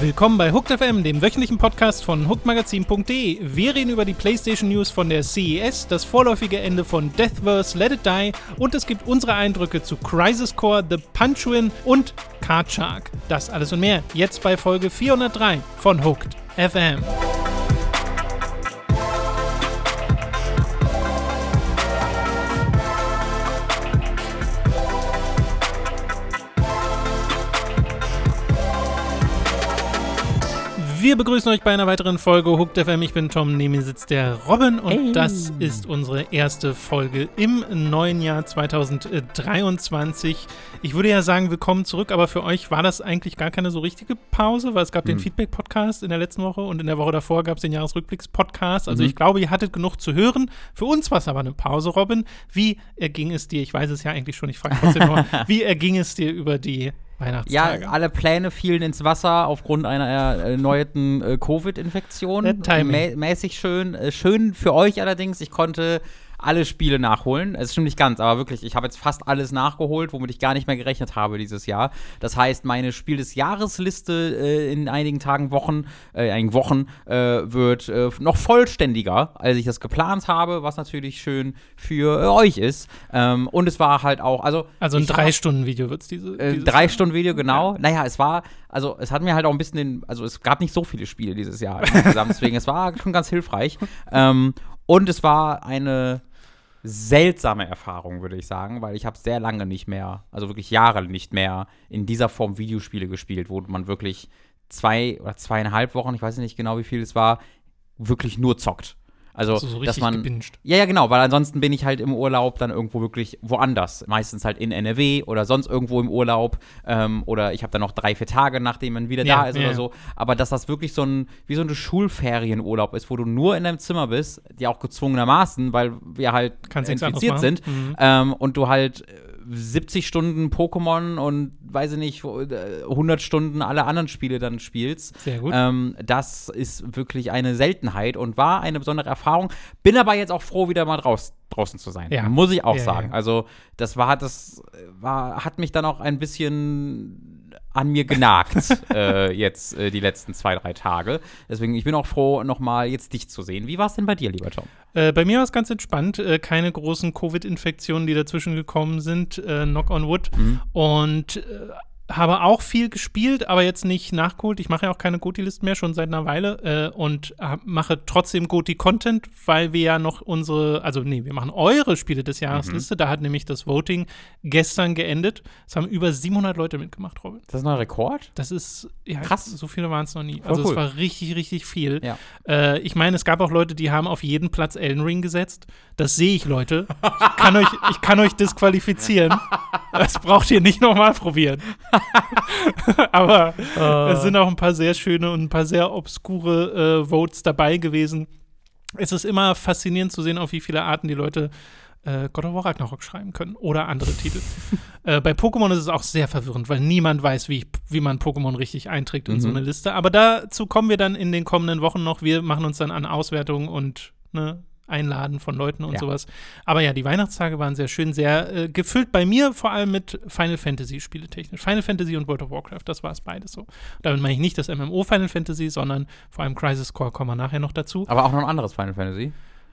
Willkommen bei Hooked FM, dem wöchentlichen Podcast von hookedmagazin.de. Wir reden über die PlayStation News von der CES, das vorläufige Ende von Deathverse Let It Die und es gibt unsere Eindrücke zu Crisis Core, The Punch-Win und Card Shark. Das alles und mehr jetzt bei Folge 403 von Hooked FM. Wir begrüßen euch bei einer weiteren Folge Hooked FM. Ich bin Tom, neben mir sitzt der Robin und Hey. das ist unsere erste Folge im neuen Jahr 2023. Ich würde ja sagen, willkommen zurück, aber für euch war das eigentlich gar keine so richtige Pause, weil es gab den Hm. Feedback-Podcast in der letzten Woche und in der Woche davor gab es den Jahresrückblicks-Podcast. Also Mhm. ich glaube, ihr hattet genug zu hören. Für uns war es aber eine Pause, Robin. Wie erging es dir? Ich weiß es ja eigentlich schon, ich frage trotzdem nochmal. Wie erging es dir über die Ja, Weihnachtstage? alle Pläne fielen ins Wasser aufgrund einer erneuerten äh, Covid-Infektion. Äh, Timing. Mä mäßig schön. Äh, schön für euch allerdings. Ich konnte alle Spiele nachholen. Es stimmt nicht ganz, aber wirklich, ich habe jetzt fast alles nachgeholt, womit ich gar nicht mehr gerechnet habe dieses Jahr. Das heißt, meine Spiel des Jahresliste äh, in einigen Tagen, Wochen, äh, einigen Wochen äh, wird äh, noch vollständiger, als ich das geplant habe, was natürlich schön für äh, euch ist. Ähm, und es war halt auch, also Also ein ich hab- Drei-Stunden-Video wird es diese. äh, dieses drei. Stunden Video, genau. Naja, es war, also es hat mir halt auch ein bisschen den, also es gab nicht so viele Spiele dieses Jahr insgesamt, deswegen es war schon ganz hilfreich. Ähm, und es war eine seltsame Erfahrung, würde ich sagen, weil ich habe sehr lange nicht mehr, also wirklich Jahre nicht mehr in dieser Form Videospiele gespielt, wo man wirklich zwei oder zweieinhalb Wochen, ich weiß nicht genau, wie viel es war, wirklich nur zockt. Also, Also so dass man, gebinged. ja, ja, genau, weil ansonsten bin ich halt im Urlaub dann irgendwo wirklich woanders. Meistens halt in NRW oder sonst irgendwo im Urlaub. Ähm, oder ich habe dann noch drei, vier Tage, nachdem man wieder Ja, da ist ja, oder ja. so. Aber dass das wirklich so ein, wie so eine Schulferienurlaub ist, wo du nur in deinem Zimmer bist, die auch gezwungenermaßen, weil wir halt Kannst infiziert sind. Mhm. Ähm, und du halt äh, 70 Stunden Pokémon und weiß ich nicht, wo, äh, 100 Stunden alle anderen Spiele dann spielst. Sehr gut. Ähm, das ist wirklich eine Seltenheit und war eine besondere Erfahrung. Bin aber jetzt auch froh, wieder mal draus, draußen zu sein. Ja. Muss ich auch Ja, sagen. ja. Also, das war, das war, hat mich dann auch ein bisschen an mir genagt, äh, jetzt äh, die letzten zwei, drei Tage. Deswegen, ich bin auch froh, nochmal jetzt dich zu sehen. Wie war es denn bei dir, lieber Tom? Äh, bei mir war es ganz entspannt. Äh, keine großen Covid-Infektionen, die dazwischen gekommen sind. Äh, knock on wood. Mhm. Und äh, habe auch viel gespielt, aber jetzt nicht nachgeholt. Ich mache ja auch keine Goti-Listen mehr, schon seit einer Weile. Äh, und mache trotzdem Goti-Content, weil wir ja noch unsere, also nee, wir machen eure Spiele des Jahres Mhm. Da hat nämlich das Voting gestern geendet. Es haben über 700 Leute mitgemacht, Robin. Ist das noch ein Rekord? Das ist, ja, Krass. so viele waren es noch nie. Voll also es cool. war richtig, richtig viel. Ja. Äh, ich meine, es gab auch Leute, die haben auf jeden Platz Elden Ring gesetzt. Das sehe ich, Leute. Ich kann euch, ich kann euch disqualifizieren. Das braucht ihr nicht nochmal probieren. Aber es sind auch ein paar sehr schöne und ein paar sehr obskure äh, Votes dabei gewesen. Es ist immer faszinierend zu sehen, auf wie viele Arten die Leute äh, God of War Ragnarok schreiben können oder andere Titel. äh, bei Pokémon ist es auch sehr verwirrend, weil niemand weiß, wie, ich, wie man Pokémon richtig einträgt in so Mhm. eine Liste. Aber dazu kommen wir dann in den kommenden Wochen noch. Wir machen uns dann an Auswertungen und ne, Einladen von Leuten und Ja. sowas. Aber ja, die Weihnachtstage waren sehr schön, sehr äh, gefüllt bei mir, vor allem mit Final Fantasy spieletechnisch. Final Fantasy und World of Warcraft, das war es beides so. Damit meine ich nicht das MMO Final Fantasy, sondern vor allem Crisis Core kommen wir nachher noch dazu. Aber auch noch ein anderes Final Fantasy.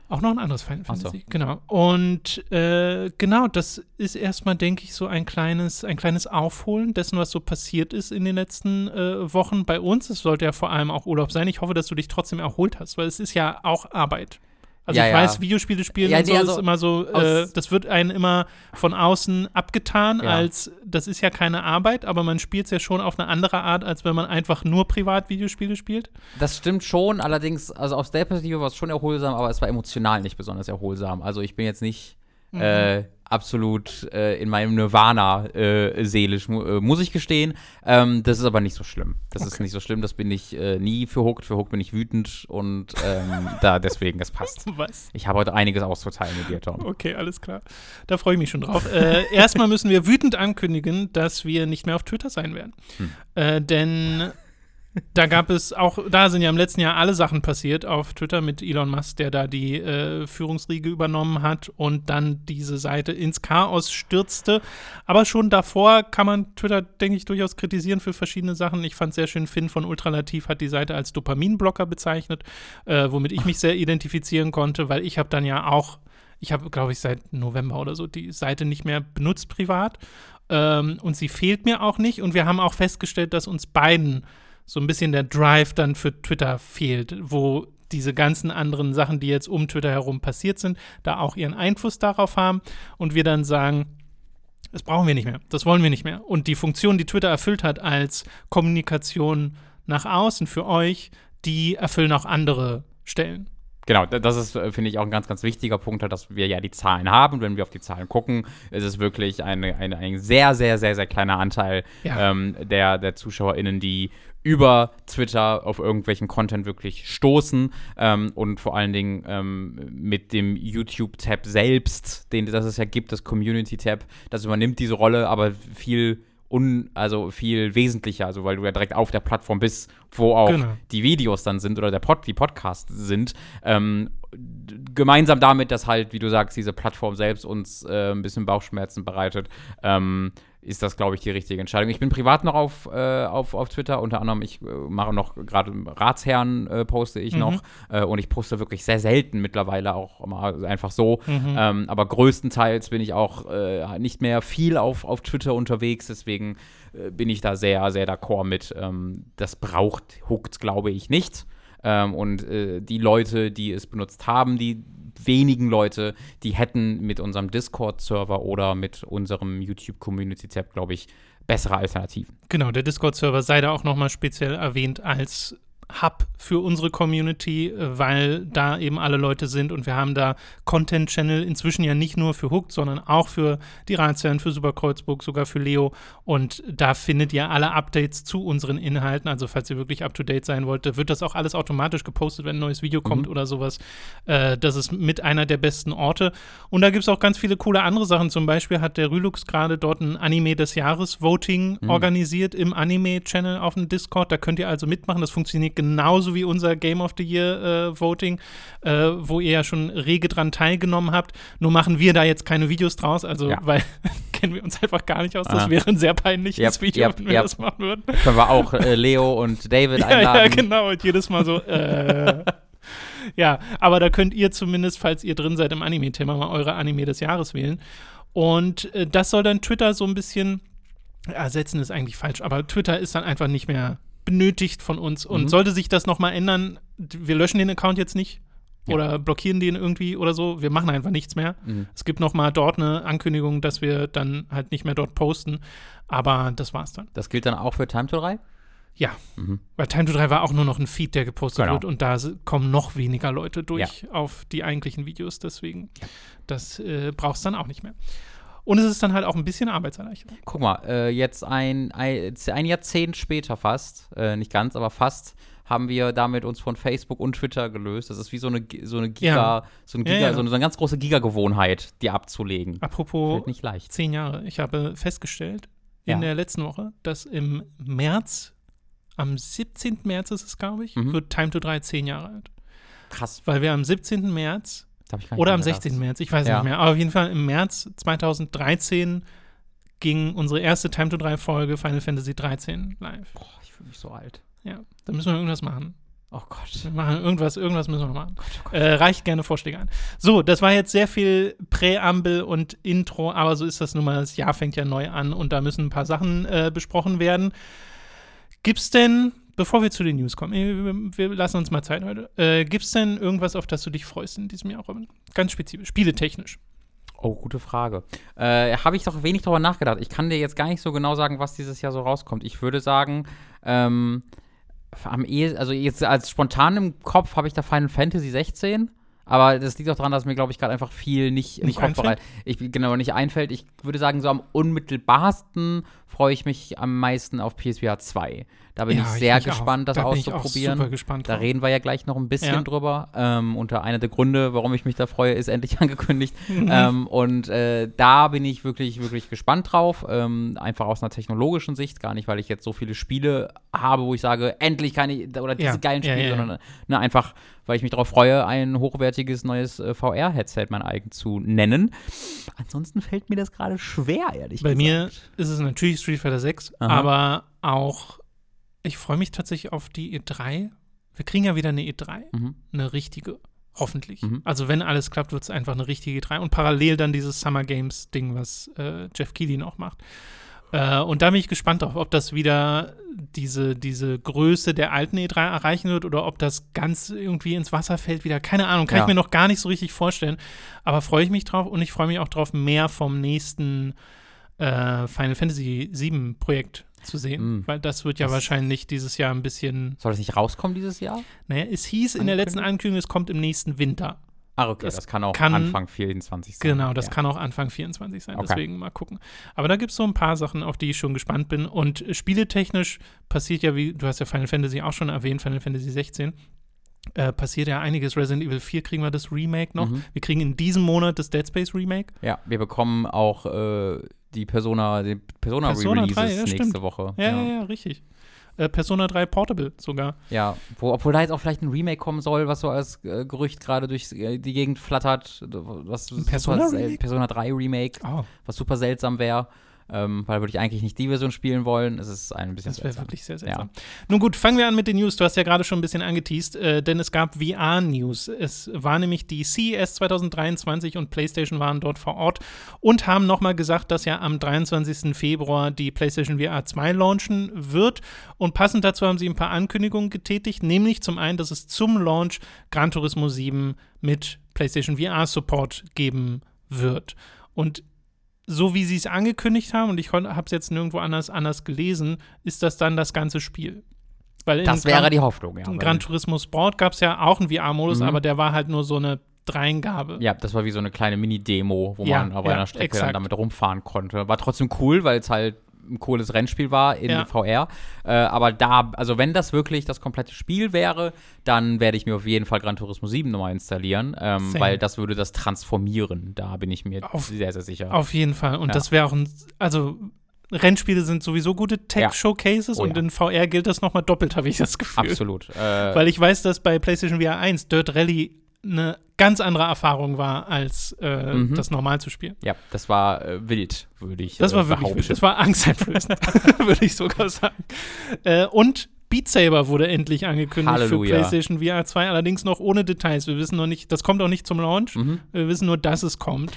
Auch noch ein anderes Final Ach so. Fantasy, genau. Und äh, genau, das ist erstmal, denke ich, so ein kleines, ein kleines Aufholen dessen, was so passiert ist in den letzten äh, Wochen bei uns. Es sollte ja vor allem auch Urlaub sein. Ich hoffe, dass du dich trotzdem erholt hast, weil es ist ja auch Arbeit. Also Ja, ich weiß, Videospiele spielen Ja, und so nee, ist also immer so, äh, das wird einem immer von außen abgetan, Ja. als das ist ja keine Arbeit, aber man spielt es ja schon auf eine andere Art, als wenn man einfach nur privat Videospiele spielt. Das stimmt schon, allerdings, also aus der Perspektive war es schon erholsam, aber es war emotional nicht besonders erholsam. Also ich bin jetzt nicht Mhm. äh, absolut äh, in meinem Nirvana äh, seelisch, mu äh, muss ich gestehen. Ähm, das ist aber nicht so schlimm. Das ist Okay. nicht so schlimm, das bin ich äh, nie für Hooked. Für Hooked bin ich wütend und ähm, da deswegen, das passt. Was? Ich habe heute einiges auszuteilen mit dir, Tom. Okay, alles klar. Da freue ich mich schon drauf. äh, erstmal müssen wir wütend ankündigen, dass wir nicht mehr auf Twitter sein werden. Hm. Äh, denn da gab es auch, da sind ja im letzten Jahr alle Sachen passiert auf Twitter mit Elon Musk, der da die äh, Führungsriege übernommen hat und dann diese Seite ins Chaos stürzte. Aber schon davor kann man Twitter, denke ich, durchaus kritisieren für verschiedene Sachen. Ich fand sehr schön, Finn von Ultralativ hat die Seite als Dopaminblocker bezeichnet, äh, womit ich mich sehr identifizieren konnte, weil ich habe dann ja auch ich habe, glaube ich, seit November oder so die Seite nicht mehr benutzt privat. Ähm, und sie fehlt mir auch nicht. Und wir haben auch festgestellt, dass uns beiden so ein bisschen der Drive dann für Twitter fehlt, wo diese ganzen anderen Sachen, die jetzt um Twitter herum passiert sind, da auch ihren Einfluss darauf haben und wir dann sagen, das brauchen wir nicht mehr, das wollen wir nicht mehr. Und die Funktion, die Twitter erfüllt hat als Kommunikation nach außen für euch, die erfüllen auch andere Stellen. Genau, das ist, äh, finde ich, auch ein ganz, ganz wichtiger Punkt, halt, dass wir ja die Zahlen haben. Wenn wir auf die Zahlen gucken, ist es wirklich eine, eine, ein sehr, sehr, sehr, sehr kleiner Anteil ja. ähm, der, der ZuschauerInnen, die über Twitter auf irgendwelchen Content wirklich stoßen ähm, und vor allen Dingen ähm, mit dem YouTube-Tab selbst, den das es ja gibt, das Community-Tab, das übernimmt diese Rolle, aber viel un, also viel wesentlicher, also weil du ja direkt auf der Plattform bist, wo auch genau. die Videos dann sind oder der Pod, die Podcasts sind. Ähm, gemeinsam damit, dass halt, wie du sagst, diese Plattform selbst uns äh, ein bisschen Bauchschmerzen bereitet, ähm, ist das, glaube ich, die richtige Entscheidung. Ich bin privat noch auf, äh, auf, auf Twitter, unter anderem, ich äh, mache noch gerade Ratsherren äh, poste ich mhm. noch äh, und ich poste wirklich sehr selten mittlerweile auch mal einfach so. Mhm. Ähm, aber größtenteils bin ich auch äh, nicht mehr viel auf, auf Twitter unterwegs, deswegen äh, bin ich da sehr, sehr d'accord mit. Ähm, das braucht Hooked, glaube ich, nicht. Ähm, und die Leute, die es benutzt haben, die wenigen Leute, die hätten mit unserem Discord-Server oder mit unserem YouTube-Community-Tab, glaube ich, bessere Alternativen. Genau, der Discord-Server sei da auch nochmal speziell erwähnt als Hub für unsere Community, äh, weil da eben alle Leute sind und wir haben da Content-Channel inzwischen ja nicht nur für Hooked, sondern auch für die Ratsherren, für Superkreuzburg, sogar für Leo und da findet ihr alle Updates zu unseren Inhalten, also falls ihr wirklich up-to-date sein wollt, wird das auch alles automatisch gepostet, wenn ein neues Video kommt mhm. oder sowas. Äh, das ist mit einer der besten Orte und da gibt es auch ganz viele coole andere Sachen, zum Beispiel hat der Rülux gerade dort ein Anime des Jahres Voting mhm. organisiert im Anime-Channel auf dem Discord, da könnt ihr also mitmachen, das funktioniert genauso wie unser Game of the Year äh, Voting, äh, wo ihr ja schon rege dran teilgenommen habt. Nur machen wir da jetzt keine Videos draus, also ja. weil kennen wir uns einfach gar nicht aus. Das ah. wäre ein sehr peinliches yep, Video, yep, wenn wir yep. das machen würden. Können wir auch äh, Leo und David ja, einladen. Ja, genau. Und jedes Mal so, äh, ja, aber da könnt ihr zumindest, falls ihr drin seid im Anime-Thema, mal eure Anime des Jahres wählen. Und äh, das soll dann Twitter so ein bisschen ersetzen, ist eigentlich falsch, aber Twitter ist dann einfach nicht mehr benötigt von uns. Und mhm. sollte sich das nochmal ändern, wir löschen den Account jetzt nicht ja. oder blockieren den irgendwie oder so. Wir machen einfach nichts mehr. Mhm. Es gibt nochmal dort eine Ankündigung, dass wir dann halt nicht mehr dort posten. Aber das war's dann. Das gilt dann auch für Time to 3? Ja, mhm. weil Time to 3 war auch nur noch ein Feed, der gepostet genau. wird und da kommen noch weniger Leute durch ja. auf die eigentlichen Videos. Deswegen, das äh, brauchst du dann auch nicht mehr. Und es ist dann halt auch ein bisschen Arbeitserleichterung. Guck mal, äh, jetzt ein, ein, ein, Jahrzehnt später fast, äh, nicht ganz, aber fast, haben wir damit uns von Facebook und Twitter gelöst. Das ist wie so eine, so eine Giga, ja. so, ein Giga ja, ja. so, eine, so eine ganz große Giga-Gewohnheit, die abzulegen. Apropos nicht leicht. zehn Jahre. Ich habe festgestellt in der letzten Woche, dass im März, am 17. März ist es, glaube ich, mhm. wird Time to 3 zehn Jahre alt. Krass. Weil wir am 17. März oder am 16. März, ich weiß ja. nicht mehr. Aber auf jeden Fall im März 2013 ging unsere erste Time to 3 Folge Final Fantasy 13 live. Boah, ich fühle mich so alt. Ja, da müssen wir irgendwas machen. Oh Gott. Wir machen irgendwas, irgendwas müssen wir machen. Gott, oh Gott. Äh, reicht gerne Vorschläge an. So, das war jetzt sehr viel Präambel und Intro, aber so ist das nun mal. Das Jahr fängt ja neu an und da müssen ein paar Sachen äh, besprochen werden. Gibt's denn bevor wir zu den News kommen, wir, wir lassen uns mal Zeit heute. Äh, Gibt es denn irgendwas, auf das du dich freust in diesem Jahr, Robin? Ganz spezifisch, spieletechnisch. Oh, gute Frage. Äh, Habe ich doch wenig darüber nachgedacht. Ich kann dir jetzt gar nicht so genau sagen, was dieses Jahr so rauskommt. Ich würde sagen, ähm, am ehesten, also jetzt als spontan im Kopf habe ich da Final Fantasy 16. Aber das liegt auch daran, dass mir, glaube ich, gerade einfach viel nicht im nicht Kopf bereit, ich genau nicht einfällt. Ich würde sagen, so am unmittelbarsten freue ich mich am meisten auf PSVR 2. Da bin Ja, ich ich sehr mich gespannt, auch. das Da ich auszuprobieren. Da reden wir ja gleich noch ein bisschen Ja. drüber. Ähm, und einer der Gründe, warum ich mich da freue, ist endlich angekündigt. Mhm. Ähm, und äh, da bin ich wirklich, wirklich gespannt drauf. Ähm, einfach aus einer technologischen Sicht. Gar nicht, weil ich jetzt so viele Spiele habe, wo ich sage, endlich kann ich, oder diese Ja. geilen Spiele, sondern ne, einfach, weil ich mich darauf freue, ein hochwertiges neues äh, VR-Headset mein eigen zu nennen. Ansonsten fällt mir das gerade schwer, ehrlich Bei gesagt. mir ist es natürlich Street Fighter 6, Aha. aber auch, ich freue mich tatsächlich auf die E3. Wir kriegen ja wieder eine E3, Mhm. eine richtige, hoffentlich. Mhm. Also wenn alles klappt, wird es einfach eine richtige E3 und parallel dann dieses Summer Games Ding, was äh, Jeff Keighley noch macht. Äh, und da bin ich gespannt drauf, ob das wieder diese, diese Größe der alten E3 erreichen wird oder ob das ganz irgendwie ins Wasser fällt wieder. Keine Ahnung, kann Ja. ich mir noch gar nicht so richtig vorstellen. Aber freue ich mich drauf und ich freue mich auch drauf, mehr vom nächsten äh, Final Fantasy VII Projekt zu sehen, Mm. weil das wird ja Das- wahrscheinlich dieses Jahr ein bisschen, Soll das nicht rauskommen dieses Jahr? naja, es hieß in der letzten Ankündigung? Es kommt im nächsten Winter. Ah, okay, Das das, kann auch kann- Anfang 24 sein. Genau, das ja. kann auch Anfang 24 sein, Okay. deswegen mal gucken. Aber da gibt es so ein paar Sachen, auf die ich schon gespannt bin. Und spieletechnisch passiert ja, wie du hast ja Final Fantasy auch schon erwähnt, Final Fantasy 16. Äh, passiert ja einiges. Resident Evil 4 kriegen wir das Remake noch. Mhm. Wir kriegen in diesem Monat das Dead Space Remake. Ja, wir bekommen auch äh, die Persona, die Persona, Persona Re-Releases 3, ja, nächste stimmt. Woche. Ja, ja, ja, richtig. Äh, Persona 3 Portable sogar. Ja, wo, obwohl da jetzt auch vielleicht ein Remake kommen soll, was so als äh, Gerücht gerade durch die Gegend flattert. Was super Persona Remake? Persona 3 Remake, Oh, was super seltsam wäre. Ähm, weil würde ich eigentlich nicht die Version spielen wollen. Es ist ein bisschen das wäre wirklich sehr seltsam. Nun gut, fangen wir an mit den News. Du hast ja gerade schon ein bisschen angeteased, äh, denn es gab VR-News. Es war nämlich die CES 2023 und PlayStation waren dort vor Ort und haben nochmal gesagt, dass ja am 23. Februar die PlayStation VR 2 launchen wird. Und passend dazu haben sie ein paar Ankündigungen getätigt, nämlich zum einen, dass es zum Launch Gran Turismo 7 mit PlayStation VR-Support geben wird. Und so wie sie es angekündigt haben, und ich habe es jetzt nirgendwo anders, anders gelesen, ist das dann das ganze Spiel. Weil Das wäre Gran, die Hoffnung, ja. in Gran Turismo Sport gab es ja auch einen VR-Modus, Mhm. aber der war halt nur so eine Dreingabe. Ja, das war wie so eine kleine Mini-Demo, wo Ja, man auf ja, einer Strecke exakt. dann damit rumfahren konnte. War trotzdem cool, weil es halt ein cooles Rennspiel war in Ja. VR. Äh, aber da, also wenn das wirklich das komplette Spiel wäre, dann werde ich mir auf jeden Fall Gran Turismo 7 nochmal installieren, ähm, weil das würde das transformieren. Da bin ich mir Auf- sehr, sehr sicher. Auf jeden Fall. Und Ja. das wäre auch ein, also Rennspiele sind sowieso gute Tech-Showcases Oh und ja. in VR gilt das nochmal doppelt, habe ich das Gefühl. Absolut. Äh, Weil ich weiß, dass bei PlayStation VR 1 Dirt Rally eine ganz andere Erfahrung war, als äh, Mhm. das normal zu spielen. ja, das war äh, wild, würde ich Das äh, war wirklich, wild. das war angsteinflößend, würde ich sogar sagen. Äh, und Beat Saber wurde endlich angekündigt Halleluja. für PlayStation VR 2, allerdings noch ohne Details. Wir wissen noch nicht, das kommt auch nicht zum Launch. Mhm. Wir wissen nur, dass es kommt.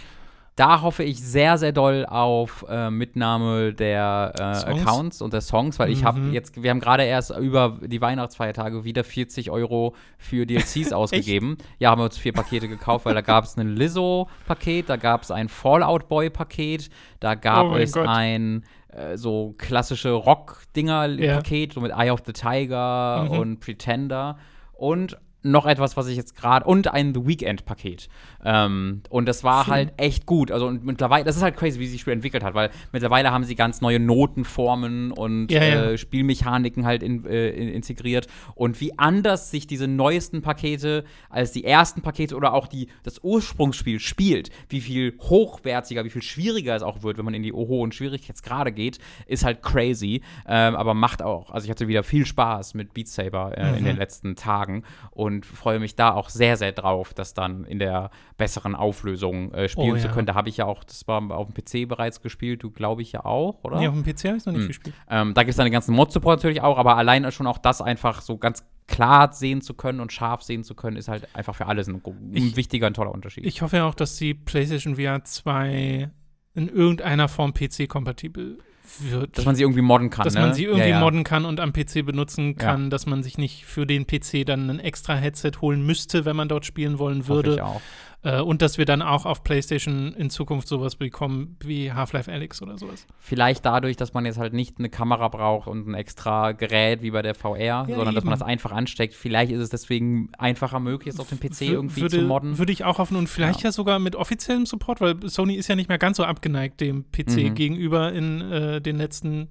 Da hoffe ich sehr, sehr doll auf äh, Mitnahme der äh? Accounts und der Songs, weil ich habe Mhm. jetzt, wir haben gerade erst über die Weihnachtsfeiertage wieder 40 Euro für DLCs ausgegeben. Ja, haben wir uns vier Pakete gekauft, weil da gab es ein Lizzo-Paket, da gab es ein Fallout Boy-Paket, da gab Oh es Gott. ein äh, so klassische Rock-Dinger-Paket, so mit Eye of the Tiger Mhm. und Pretender und noch etwas, was ich jetzt gerade und ein The Weekend-Paket. Ähm, und das war Schön. halt echt gut. Also und mittlerweile, das ist halt crazy, wie sich das Spiel entwickelt hat, weil mittlerweile haben sie ganz neue Notenformen und Ja, ja. Äh, Spielmechaniken halt in, äh, in, integriert. Und wie anders sich diese neuesten Pakete als die ersten Pakete oder auch die, das Ursprungsspiel spielt, wie viel hochwertiger, wie viel schwieriger es auch wird, wenn man in die hohen Schwierigkeitsgrade geht, ist halt crazy. Ähm, aber macht auch, also ich hatte wieder viel Spaß mit Beat Saber äh, in Mhm. den letzten Tagen und freue mich da auch sehr, sehr drauf, das dann in der besseren Auflösung äh, spielen Oh, zu ja. können. Da habe ich ja auch, das war auf dem PC bereits gespielt, du glaube ich ja auch, oder? Nee, auf dem PC habe ich noch nicht Hm. gespielt. Ähm, da gibt es dann den ganzen Mod-Support natürlich auch, aber allein schon auch das einfach so ganz klar sehen zu können und scharf sehen zu können, ist halt einfach für alles ein, ein Ich- wichtiger und toller Unterschied. Ich hoffe ja auch, dass die PlayStation VR 2 in irgendeiner Form PC-kompatibel wird. dass man sie irgendwie modden kann. dass ne? man sie irgendwie ja, ja. modden kann und am PC benutzen kann, dass man sich nicht für den PC dann ein extra Headset holen müsste, wenn man dort spielen wollen Hoffe würde. ich auch. Äh, und dass wir dann auch auf PlayStation in Zukunft sowas bekommen wie Half-Life Alyx oder sowas. Vielleicht dadurch, dass man jetzt halt nicht eine Kamera braucht und ein extra Gerät wie bei der VR, ja, sondern eben. dass man das einfach ansteckt. Vielleicht ist es deswegen einfacher möglich, es auf dem PC w irgendwie würde, zu modden. Würde ich auch hoffen und vielleicht ja. ja. sogar mit offiziellem Support, weil Sony ist ja nicht mehr ganz so abgeneigt dem PC mhm. gegenüber in äh, den letzten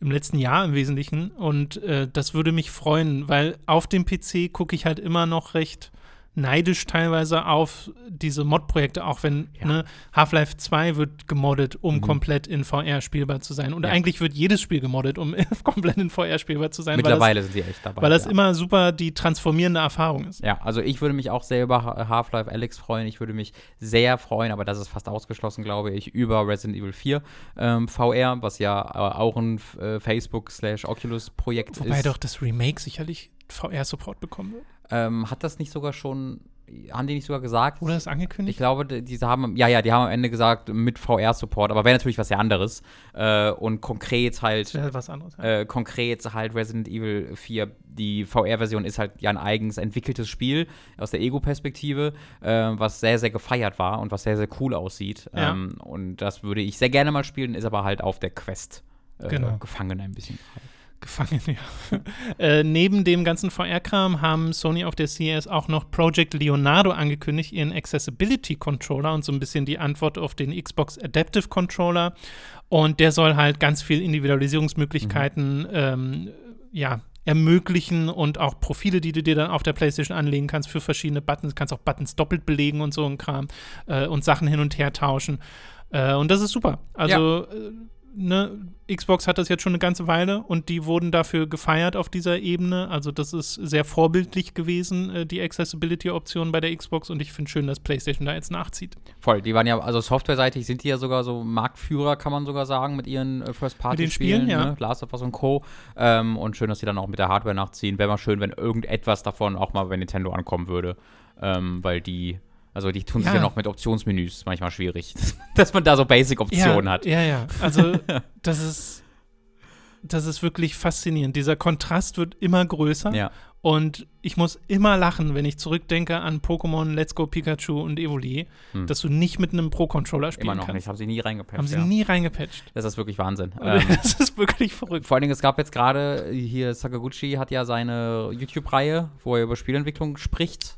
im letzten Jahr im Wesentlichen. Und äh, das würde mich freuen, weil auf dem PC gucke ich halt immer noch recht neidisch teilweise auf diese Mod-Projekte, auch wenn ja. ne, Half-Life 2 wird gemoddet, um mhm. komplett in VR spielbar zu sein. Und ja. eigentlich wird jedes Spiel gemoddet, um komplett in VR spielbar zu sein. Mittlerweile das, sind die echt dabei. Weil das ja. immer super die transformierende Erfahrung ist. Ja, also ich würde mich auch sehr über Half-Life Alex freuen. Ich würde mich sehr freuen, aber das ist fast ausgeschlossen, glaube ich, über Resident Evil 4 ähm, VR, was ja äh, auch ein äh, Facebook-Oculus-Projekt ist. Wobei doch das Remake sicherlich VR-Support bekommen wird. Ähm, hat das nicht sogar schon, haben die nicht sogar gesagt? Oder ist angekündigt? Ich glaube, die, haben, ja, ja, die haben am Ende gesagt mit VR-Support, aber wäre natürlich was sehr anderes. Äh, und konkret halt, halt was anderes, ja. äh, konkret halt Resident Evil 4, die VR-Version ist halt ja ein eigens entwickeltes Spiel aus der Ego-Perspektive, äh, was sehr, sehr gefeiert war und was sehr, sehr cool aussieht. Ja. Ähm, und das würde ich sehr gerne mal spielen, ist aber halt auf der Quest äh, genau. gefangen ein bisschen. Gefangen, ja. äh, neben dem ganzen VR-Kram haben Sony auf der CES auch noch Project Leonardo angekündigt, ihren Accessibility Controller und so ein bisschen die Antwort auf den Xbox Adaptive Controller. Und der soll halt ganz viel Individualisierungsmöglichkeiten mhm. ähm, ja, ermöglichen und auch Profile, die du dir dann auf der PlayStation anlegen kannst für verschiedene Buttons. Du kannst auch Buttons doppelt belegen und so ein Kram äh, und Sachen hin und her tauschen. Äh, und das ist super. Also ja. Ne, Xbox hat das jetzt schon eine ganze Weile und die wurden dafür gefeiert auf dieser Ebene. Also das ist sehr vorbildlich gewesen, äh, die Accessibility-Option bei der Xbox und ich finde schön, dass PlayStation da jetzt nachzieht. Voll, die waren ja, also softwareseitig sind die ja sogar so Marktführer, kann man sogar sagen, mit ihren äh, First-Party-Spielen, ja. ne? Last of Us und Co. Ähm, und schön, dass sie dann auch mit der Hardware nachziehen. Wäre mal schön, wenn irgendetwas davon auch mal bei Nintendo ankommen würde, ähm, weil die also die tun sich ja noch mit Optionsmenüs manchmal schwierig, dass man da so Basic-Optionen ja, hat. Ja, ja. Also das ist, das ist wirklich faszinierend. Dieser Kontrast wird immer größer. Ja. Und ich muss immer lachen, wenn ich zurückdenke an Pokémon Let's Go Pikachu und Evoli, hm. dass du nicht mit einem Pro-Controller spielen kannst. Immer noch kannst. nicht, haben sie nie reingepatcht. Haben sie ja. nie reingepatcht. Das ist wirklich Wahnsinn. das ist wirklich verrückt. Vor allen Dingen, es gab jetzt gerade, hier Sakaguchi hat ja seine YouTube-Reihe, wo er über Spielentwicklung spricht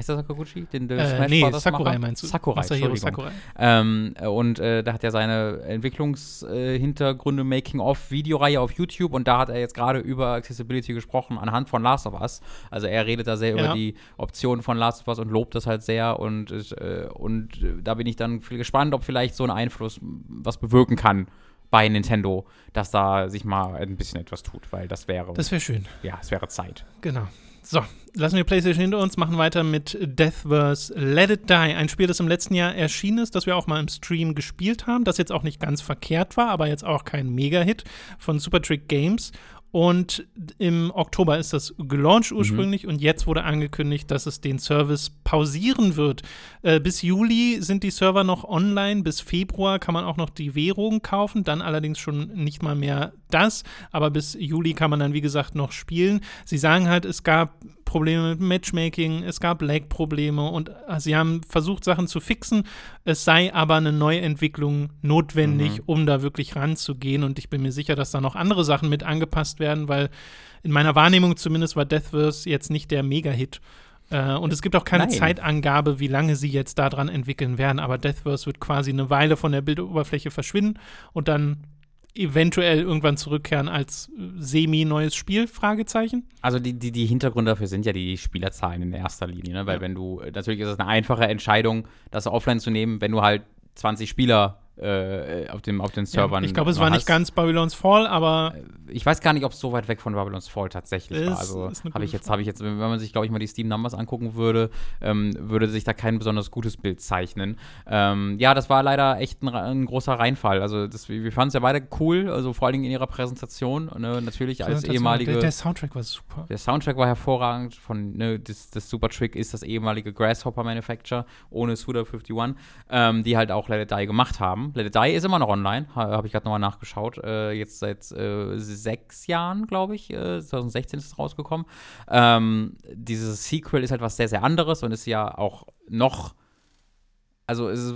heißt das Sakaguchi? Den, den äh, Smash nee, Brothers Sakurai Macher? meinst du? Sakurai, Entschuldigung. Sakurai. Ähm, und äh, da hat er seine Entwicklungshintergründe, äh, Making-of, Videoreihe auf YouTube und da hat er jetzt gerade über Accessibility gesprochen anhand von Last of Us. Also er redet da sehr ja. über die Optionen von Last of Us und lobt das halt sehr und, äh, und da bin ich dann viel gespannt, ob vielleicht so ein Einfluss was bewirken kann bei Nintendo, dass da sich mal ein bisschen etwas tut, weil das wäre. Das wäre schön. Ja, es wäre Zeit. Genau. So, lassen wir PlayStation hinter uns, machen weiter mit Deathverse Let It Die. Ein Spiel, das im letzten Jahr erschienen ist, das wir auch mal im Stream gespielt haben, das jetzt auch nicht ganz verkehrt war, aber jetzt auch kein Mega-Hit von Supertrick Games. Und im Oktober ist das gelauncht ursprünglich mhm. und jetzt wurde angekündigt, dass es den Service pausieren wird. Äh, bis Juli sind die Server noch online, bis Februar kann man auch noch die Währung kaufen, dann allerdings schon nicht mal mehr das, aber bis Juli kann man dann, wie gesagt, noch spielen. Sie sagen halt, es gab Probleme mit Matchmaking, es gab Lag-Probleme und äh, sie haben versucht, Sachen zu fixen. Es sei aber eine Neuentwicklung notwendig, mhm. um da wirklich ranzugehen. Und ich bin mir sicher, dass da noch andere Sachen mit angepasst werden, weil in meiner Wahrnehmung zumindest war Deathverse jetzt nicht der Mega-Hit. Äh, und es gibt auch keine Nein. Zeitangabe, wie lange sie jetzt daran entwickeln werden. Aber Deathverse wird quasi eine Weile von der Bildoberfläche verschwinden und dann eventuell irgendwann zurückkehren als äh, semi-neues Spiel? Fragezeichen. Also die, die, die Hintergründe dafür sind ja die Spielerzahlen in erster Linie, ne? Weil ja. wenn du, natürlich ist es eine einfache Entscheidung, das offline zu nehmen, wenn du halt 20 Spieler äh, auf, dem, auf den Servern. Ja, ich glaube, es war hast. nicht ganz Babylons Fall, aber. Äh, ich weiß gar nicht, ob es so weit weg von Babylons Fall tatsächlich ist, war. Also habe ich jetzt, habe ich jetzt, wenn man sich, glaube ich, mal die Steam Numbers angucken würde, ähm, würde sich da kein besonders gutes Bild zeichnen. Ähm, ja, das war leider echt ein, ein großer Reinfall. Also das, wir fanden es ja beide cool, also vor allen Dingen in ihrer Präsentation. Ne, natürlich als ehemalige. Der, der, Soundtrack war super. Der Soundtrack war hervorragend. Von ne, das, das Super Trick ist das ehemalige Grasshopper Manufacture ohne Suda 51, ähm, die halt auch It Die gemacht haben. Let It Die ist immer noch online, habe ich gerade nochmal nachgeschaut. Äh, jetzt seit äh, sechs Jahren, glaube ich. Äh, 2016 ist es rausgekommen. Ähm, dieses Sequel ist halt was sehr, sehr anderes und ist ja auch noch also es äh,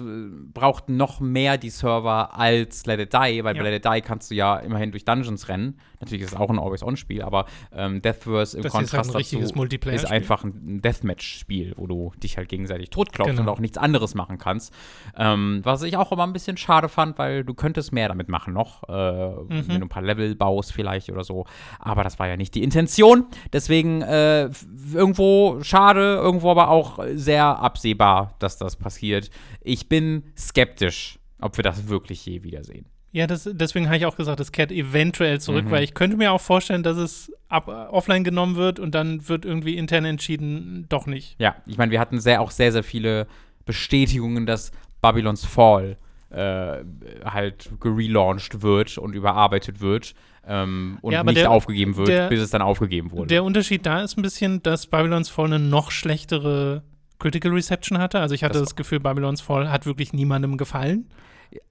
braucht noch mehr die Server als Let It Die, weil Ja. bei Let It Die kannst du ja immerhin durch Dungeons rennen. Natürlich ist es auch ein Always-On-Spiel, aber ähm, Deathverse im Das hier ist halt Kontrast ein dazu Multiplayer-Spiel. ist einfach ein Deathmatch-Spiel, wo du dich halt gegenseitig totklopfst Genau. und auch nichts anderes machen kannst. Ähm, was ich auch immer ein bisschen schade fand, weil du könntest mehr damit machen noch, äh, Mhm. wenn du ein paar Level baust vielleicht oder so. Aber das war ja nicht die Intention. Deswegen äh, irgendwo schade, irgendwo aber auch sehr absehbar, dass das passiert. Ich bin skeptisch, ob wir das wirklich je wiedersehen. Ja, das, deswegen habe ich auch gesagt, es kehrt eventuell zurück, Mhm. weil ich könnte mir auch vorstellen, dass es ab, offline genommen wird und dann wird irgendwie intern entschieden, doch nicht. Ja, ich meine, wir hatten sehr, auch sehr, sehr viele Bestätigungen, dass Babylon's Fall äh, halt gelauncht wird und überarbeitet wird ähm, und Ja, nicht der- aufgegeben wird, der- bis es dann aufgegeben wurde. Der Unterschied da ist ein bisschen, dass Babylon's Fall eine noch schlechtere Critical Reception hatte. Also ich hatte Das- das, Gefühl, Babylon's Fall hat wirklich niemandem gefallen.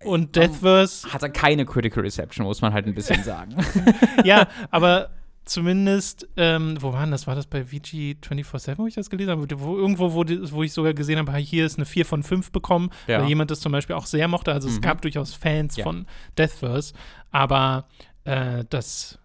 Und Deathverse, Hatte keine Critical Reception, muss man halt ein bisschen sagen. ja, aber zumindest, ähm, wo war denn das? War das bei VG 24-7, wo ich das gelesen habe? Wo, irgendwo, wo, wo ich sogar gesehen habe, hier ist eine 4 von 5 bekommen, Ja. weil jemand das zum Beispiel auch sehr mochte. Also es Mhm. gab durchaus Fans Ja. von Deathverse, aber äh, das,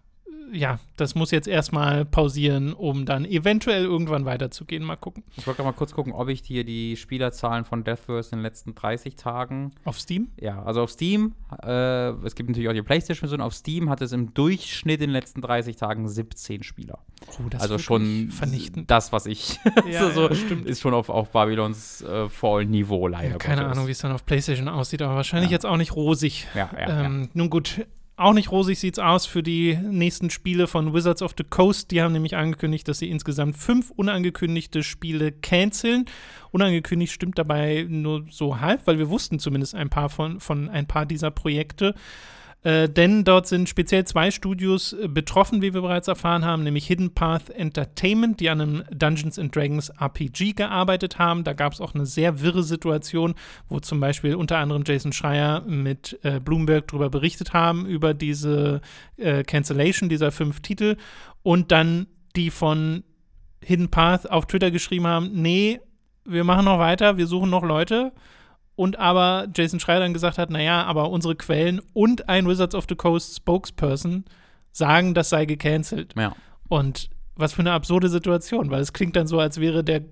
ja, das muss jetzt erstmal pausieren, um dann eventuell irgendwann weiterzugehen. Mal gucken. Ich wollte mal kurz gucken, ob ich dir die Spielerzahlen von Deathverse in den letzten 30 Tagen Auf Steam? Ja, also auf Steam, äh, es gibt natürlich auch die PlayStation-Version, auf Steam hat es im Durchschnitt in den letzten 30 Tagen 17 Spieler. Oh, das also ist schon vernichtend. das, was ich Ja, so, ja, stimmt. ist schon auf, auf Babylons äh, Fall-Niveau leider. Ja, keine. Ahnung, wie es dann auf PlayStation aussieht, aber wahrscheinlich jetzt auch nicht rosig. Ja, ja, ähm, Nun gut, auch nicht rosig sieht's aus für die nächsten Spiele von Wizards of the Coast. Die haben nämlich angekündigt, dass sie insgesamt fünf unangekündigte Spiele canceln. Unangekündigt stimmt dabei nur so halb, weil wir wussten zumindest ein paar von, von ein paar dieser Projekte. Äh, denn dort sind speziell zwei Studios äh, betroffen, wie wir bereits erfahren haben, nämlich Hidden Path Entertainment, die an einem Dungeons and Dragons RPG gearbeitet haben. Da gab es auch eine sehr wirre Situation, wo zum Beispiel unter anderem Jason Schreier mit äh, Bloomberg darüber berichtet haben, über diese äh, Cancellation dieser fünf Titel und dann die von Hidden Path auf Twitter geschrieben haben, nee, wir machen noch weiter, wir suchen noch Leute. Und aber Jason Schreier dann gesagt hat, naja, aber unsere Quellen und ein Wizards of the Coast Spokesperson sagen, das sei gecancelt. Ja. Und was für eine absurde Situation, weil es klingt dann so, als wäre der,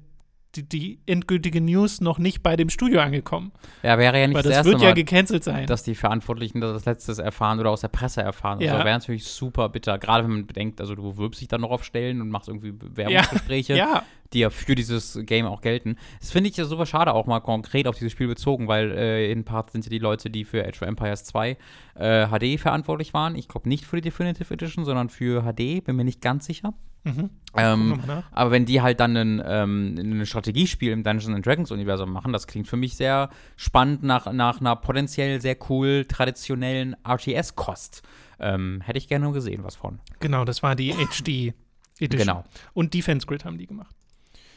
die, die endgültige News noch nicht bei dem Studio angekommen. ja, wäre ja nicht weil das, das erste wird ja Mal, gecancelt sein. dass die Verantwortlichen das letztes erfahren oder aus der Presse erfahren. Ja. Also wäre natürlich super bitter. Gerade wenn man bedenkt, also du bewirbst dich dann noch auf Stellen und machst irgendwie Bewerbungsgespräche. ja, die ja für dieses Game auch gelten. Das finde ich ja super schade, auch mal konkret auf dieses Spiel bezogen, weil äh, in Part sind ja die Leute, die für Age of Empires 2 äh, HD verantwortlich waren. Ich glaube nicht für die Definitive Edition, sondern für HD, bin mir nicht ganz sicher. Mhm. Ähm, aber wenn die halt dann ein, ähm, ein Strategiespiel im Dungeons and Dragons Universum machen, das klingt für mich sehr spannend nach, nach einer potenziell sehr cool traditionellen RTS-Kost. Ähm, hätte ich gerne gesehen, was von. Genau, das war die HD Edition. Genau. Und Defense Grid haben die gemacht.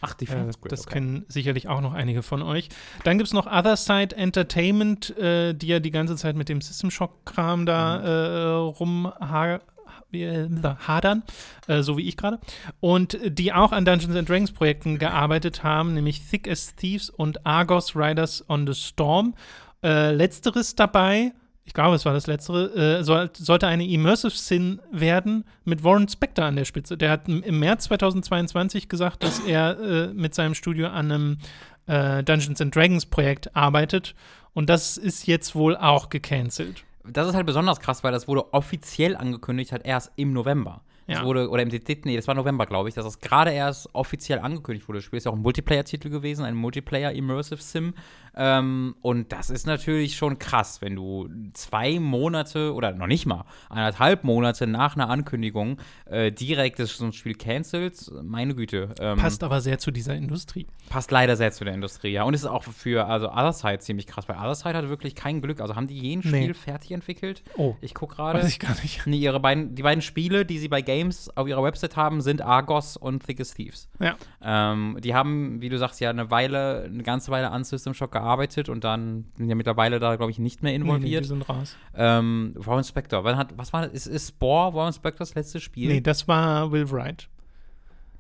Ach, die Äh, das kennen sicherlich auch noch einige von euch. Dann gibt es noch Other Side Entertainment, äh, die ja die ganze Zeit mit dem System Shock-Kram da Mhm. äh, rumhadern, äh, so wie ich gerade. Und die auch an Dungeons and Dragons Projekten gearbeitet haben, nämlich Thick as Thieves und Argos Riders on the Storm. Äh, letzteres dabei, ich glaube, es war das letztere, äh, soll, sollte eine Immersive Sin werden mit Warren Spector an der Spitze. Der hat im im März 2022 gesagt, dass er äh, mit seinem Studio an einem äh, Dungeons and Dragons Projekt arbeitet. Und das ist jetzt wohl auch gecancelt. Das ist halt besonders krass, weil das wurde offiziell angekündigt, halt erst im November. Das Ja. wurde, oder im Dezember, nee, das war November, glaube ich, dass das gerade erst offiziell angekündigt wurde. Das Spiel ist ja auch ein Multiplayer-Titel gewesen, ein Multiplayer-Immersive Sim. Ähm, und das ist natürlich schon krass, wenn du zwei Monate oder noch nicht mal, eineinhalb Monate nach einer Ankündigung äh, direkt das, so ein Spiel cancelst. Meine Güte. Ähm, Passt aber sehr zu dieser Industrie. passt leider sehr zu der Industrie, ja. Und es ist auch für also Otherside ziemlich krass, weil Otherside hat wirklich kein Glück. Also haben die je ein Nee. Spiel fertig entwickelt? Oh, Ich gucke gerade. weiß ich gar nicht. Nee, ihre beiden, die beiden Spiele, die sie bei Games auf ihrer Website haben, sind Argos und Thick as Thieves. Ja. Ähm, die haben, wie du sagst, ja eine Weile, eine ganze Weile an System Shock gearbeitet und dann sind ja mittlerweile da, glaube ich, nicht mehr Nee, nee, involviert. die sind raus. ähm, Warren Spector, wann hat, was war das? Ist, ist Spore Warren Spectors letztes Spiel? Nee, das war Will Wright.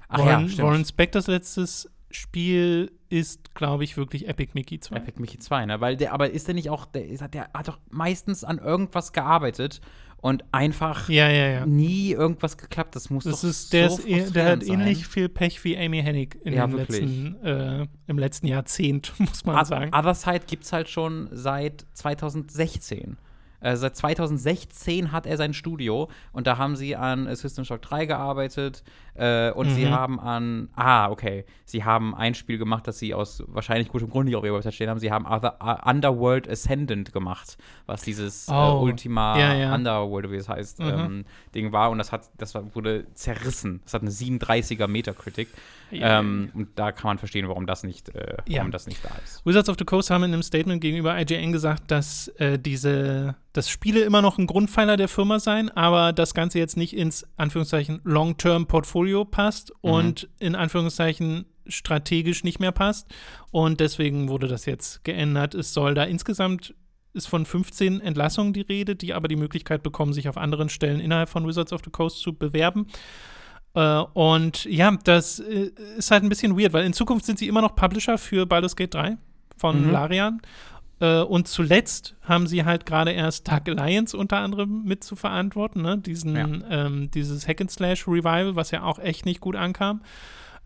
Ach Warren, ja, stimmt. Warren Spectors letztes Spiel ist, glaube ich, wirklich Epic Mickey 2. Epic Mickey 2, ne? Weil der, aber ist der nicht auch, der, der hat doch meistens an irgendwas gearbeitet und einfach Ja, ja, ja. nie irgendwas geklappt. Das muss Das doch ist, der, so ist, eh- der hat ähnlich sein. viel Pech wie Amy Hennig in Ja, letzten, äh, im letzten Jahrzehnt, muss man O- sagen. Other Side gibt es halt schon seit 2016. Äh, seit 2016 hat er sein Studio und da haben sie an System Shock 3 gearbeitet äh, und sie Mhm. haben an, ah, okay, sie haben ein Spiel gemacht, das sie aus wahrscheinlich gutem Grund nicht auf ihrer Website stehen haben. Sie haben Other, uh, Underworld Ascendant gemacht, was dieses äh, Oh, Ultima ja, ja. Underworld, wie es heißt, Mhm. ähm, Ding war und das hat, das wurde zerrissen. Das hat eine 37er Metacritic. Ja. Ähm, und da kann man verstehen, warum das nicht, äh, warum das nicht da ist. Wizards of the Coast haben in einem Statement gegenüber IGN gesagt, dass äh, diese, dass Spiele immer noch ein Grundpfeiler der Firma seien, aber das Ganze jetzt nicht ins Anführungszeichen Long-Term-Portfolio passt Mhm. und in Anführungszeichen strategisch nicht mehr passt. Und deswegen wurde das jetzt geändert. Es soll da insgesamt ist von 15 Entlassungen die Rede, die aber die Möglichkeit bekommen, sich auf anderen Stellen innerhalb von Wizards of the Coast zu bewerben. Äh, und ja, das äh, ist halt ein bisschen weird, weil in Zukunft sind sie immer noch Publisher für Baldur's Gate 3 von Mhm. Larian. Äh, und zuletzt haben sie halt gerade erst Dark Alliance unter anderem mit zu verantworten, ne? Diesen, Ja. ähm, dieses Hack and Slash Revival, was ja auch echt nicht gut ankam.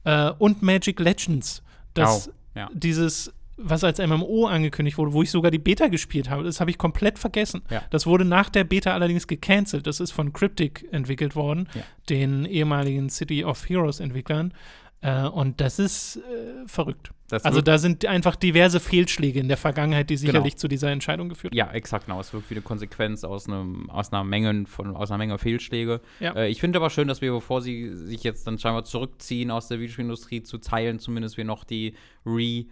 Äh, und Magic Legends. Das, Au, ja. dieses, was als MMO angekündigt wurde, wo ich sogar die Beta gespielt habe, das habe ich komplett vergessen. Ja. Das wurde nach der Beta allerdings gecancelt. Das ist von Cryptic entwickelt worden, Ja. den ehemaligen City of Heroes Entwicklern. Äh, und das ist äh, verrückt. Das Also da sind einfach diverse Fehlschläge in der Vergangenheit, die sicherlich Genau. zu dieser Entscheidung geführt haben. Ja, exakt, genau. Es wirkt wie eine Konsequenz aus, einem, aus einer Menge von aus einer Menge Fehlschläge. Ja. Äh, ich finde aber schön, dass wir, bevor sie sich jetzt dann scheinbar zurückziehen aus der Videospielindustrie zu teilen, zumindest wir noch die Re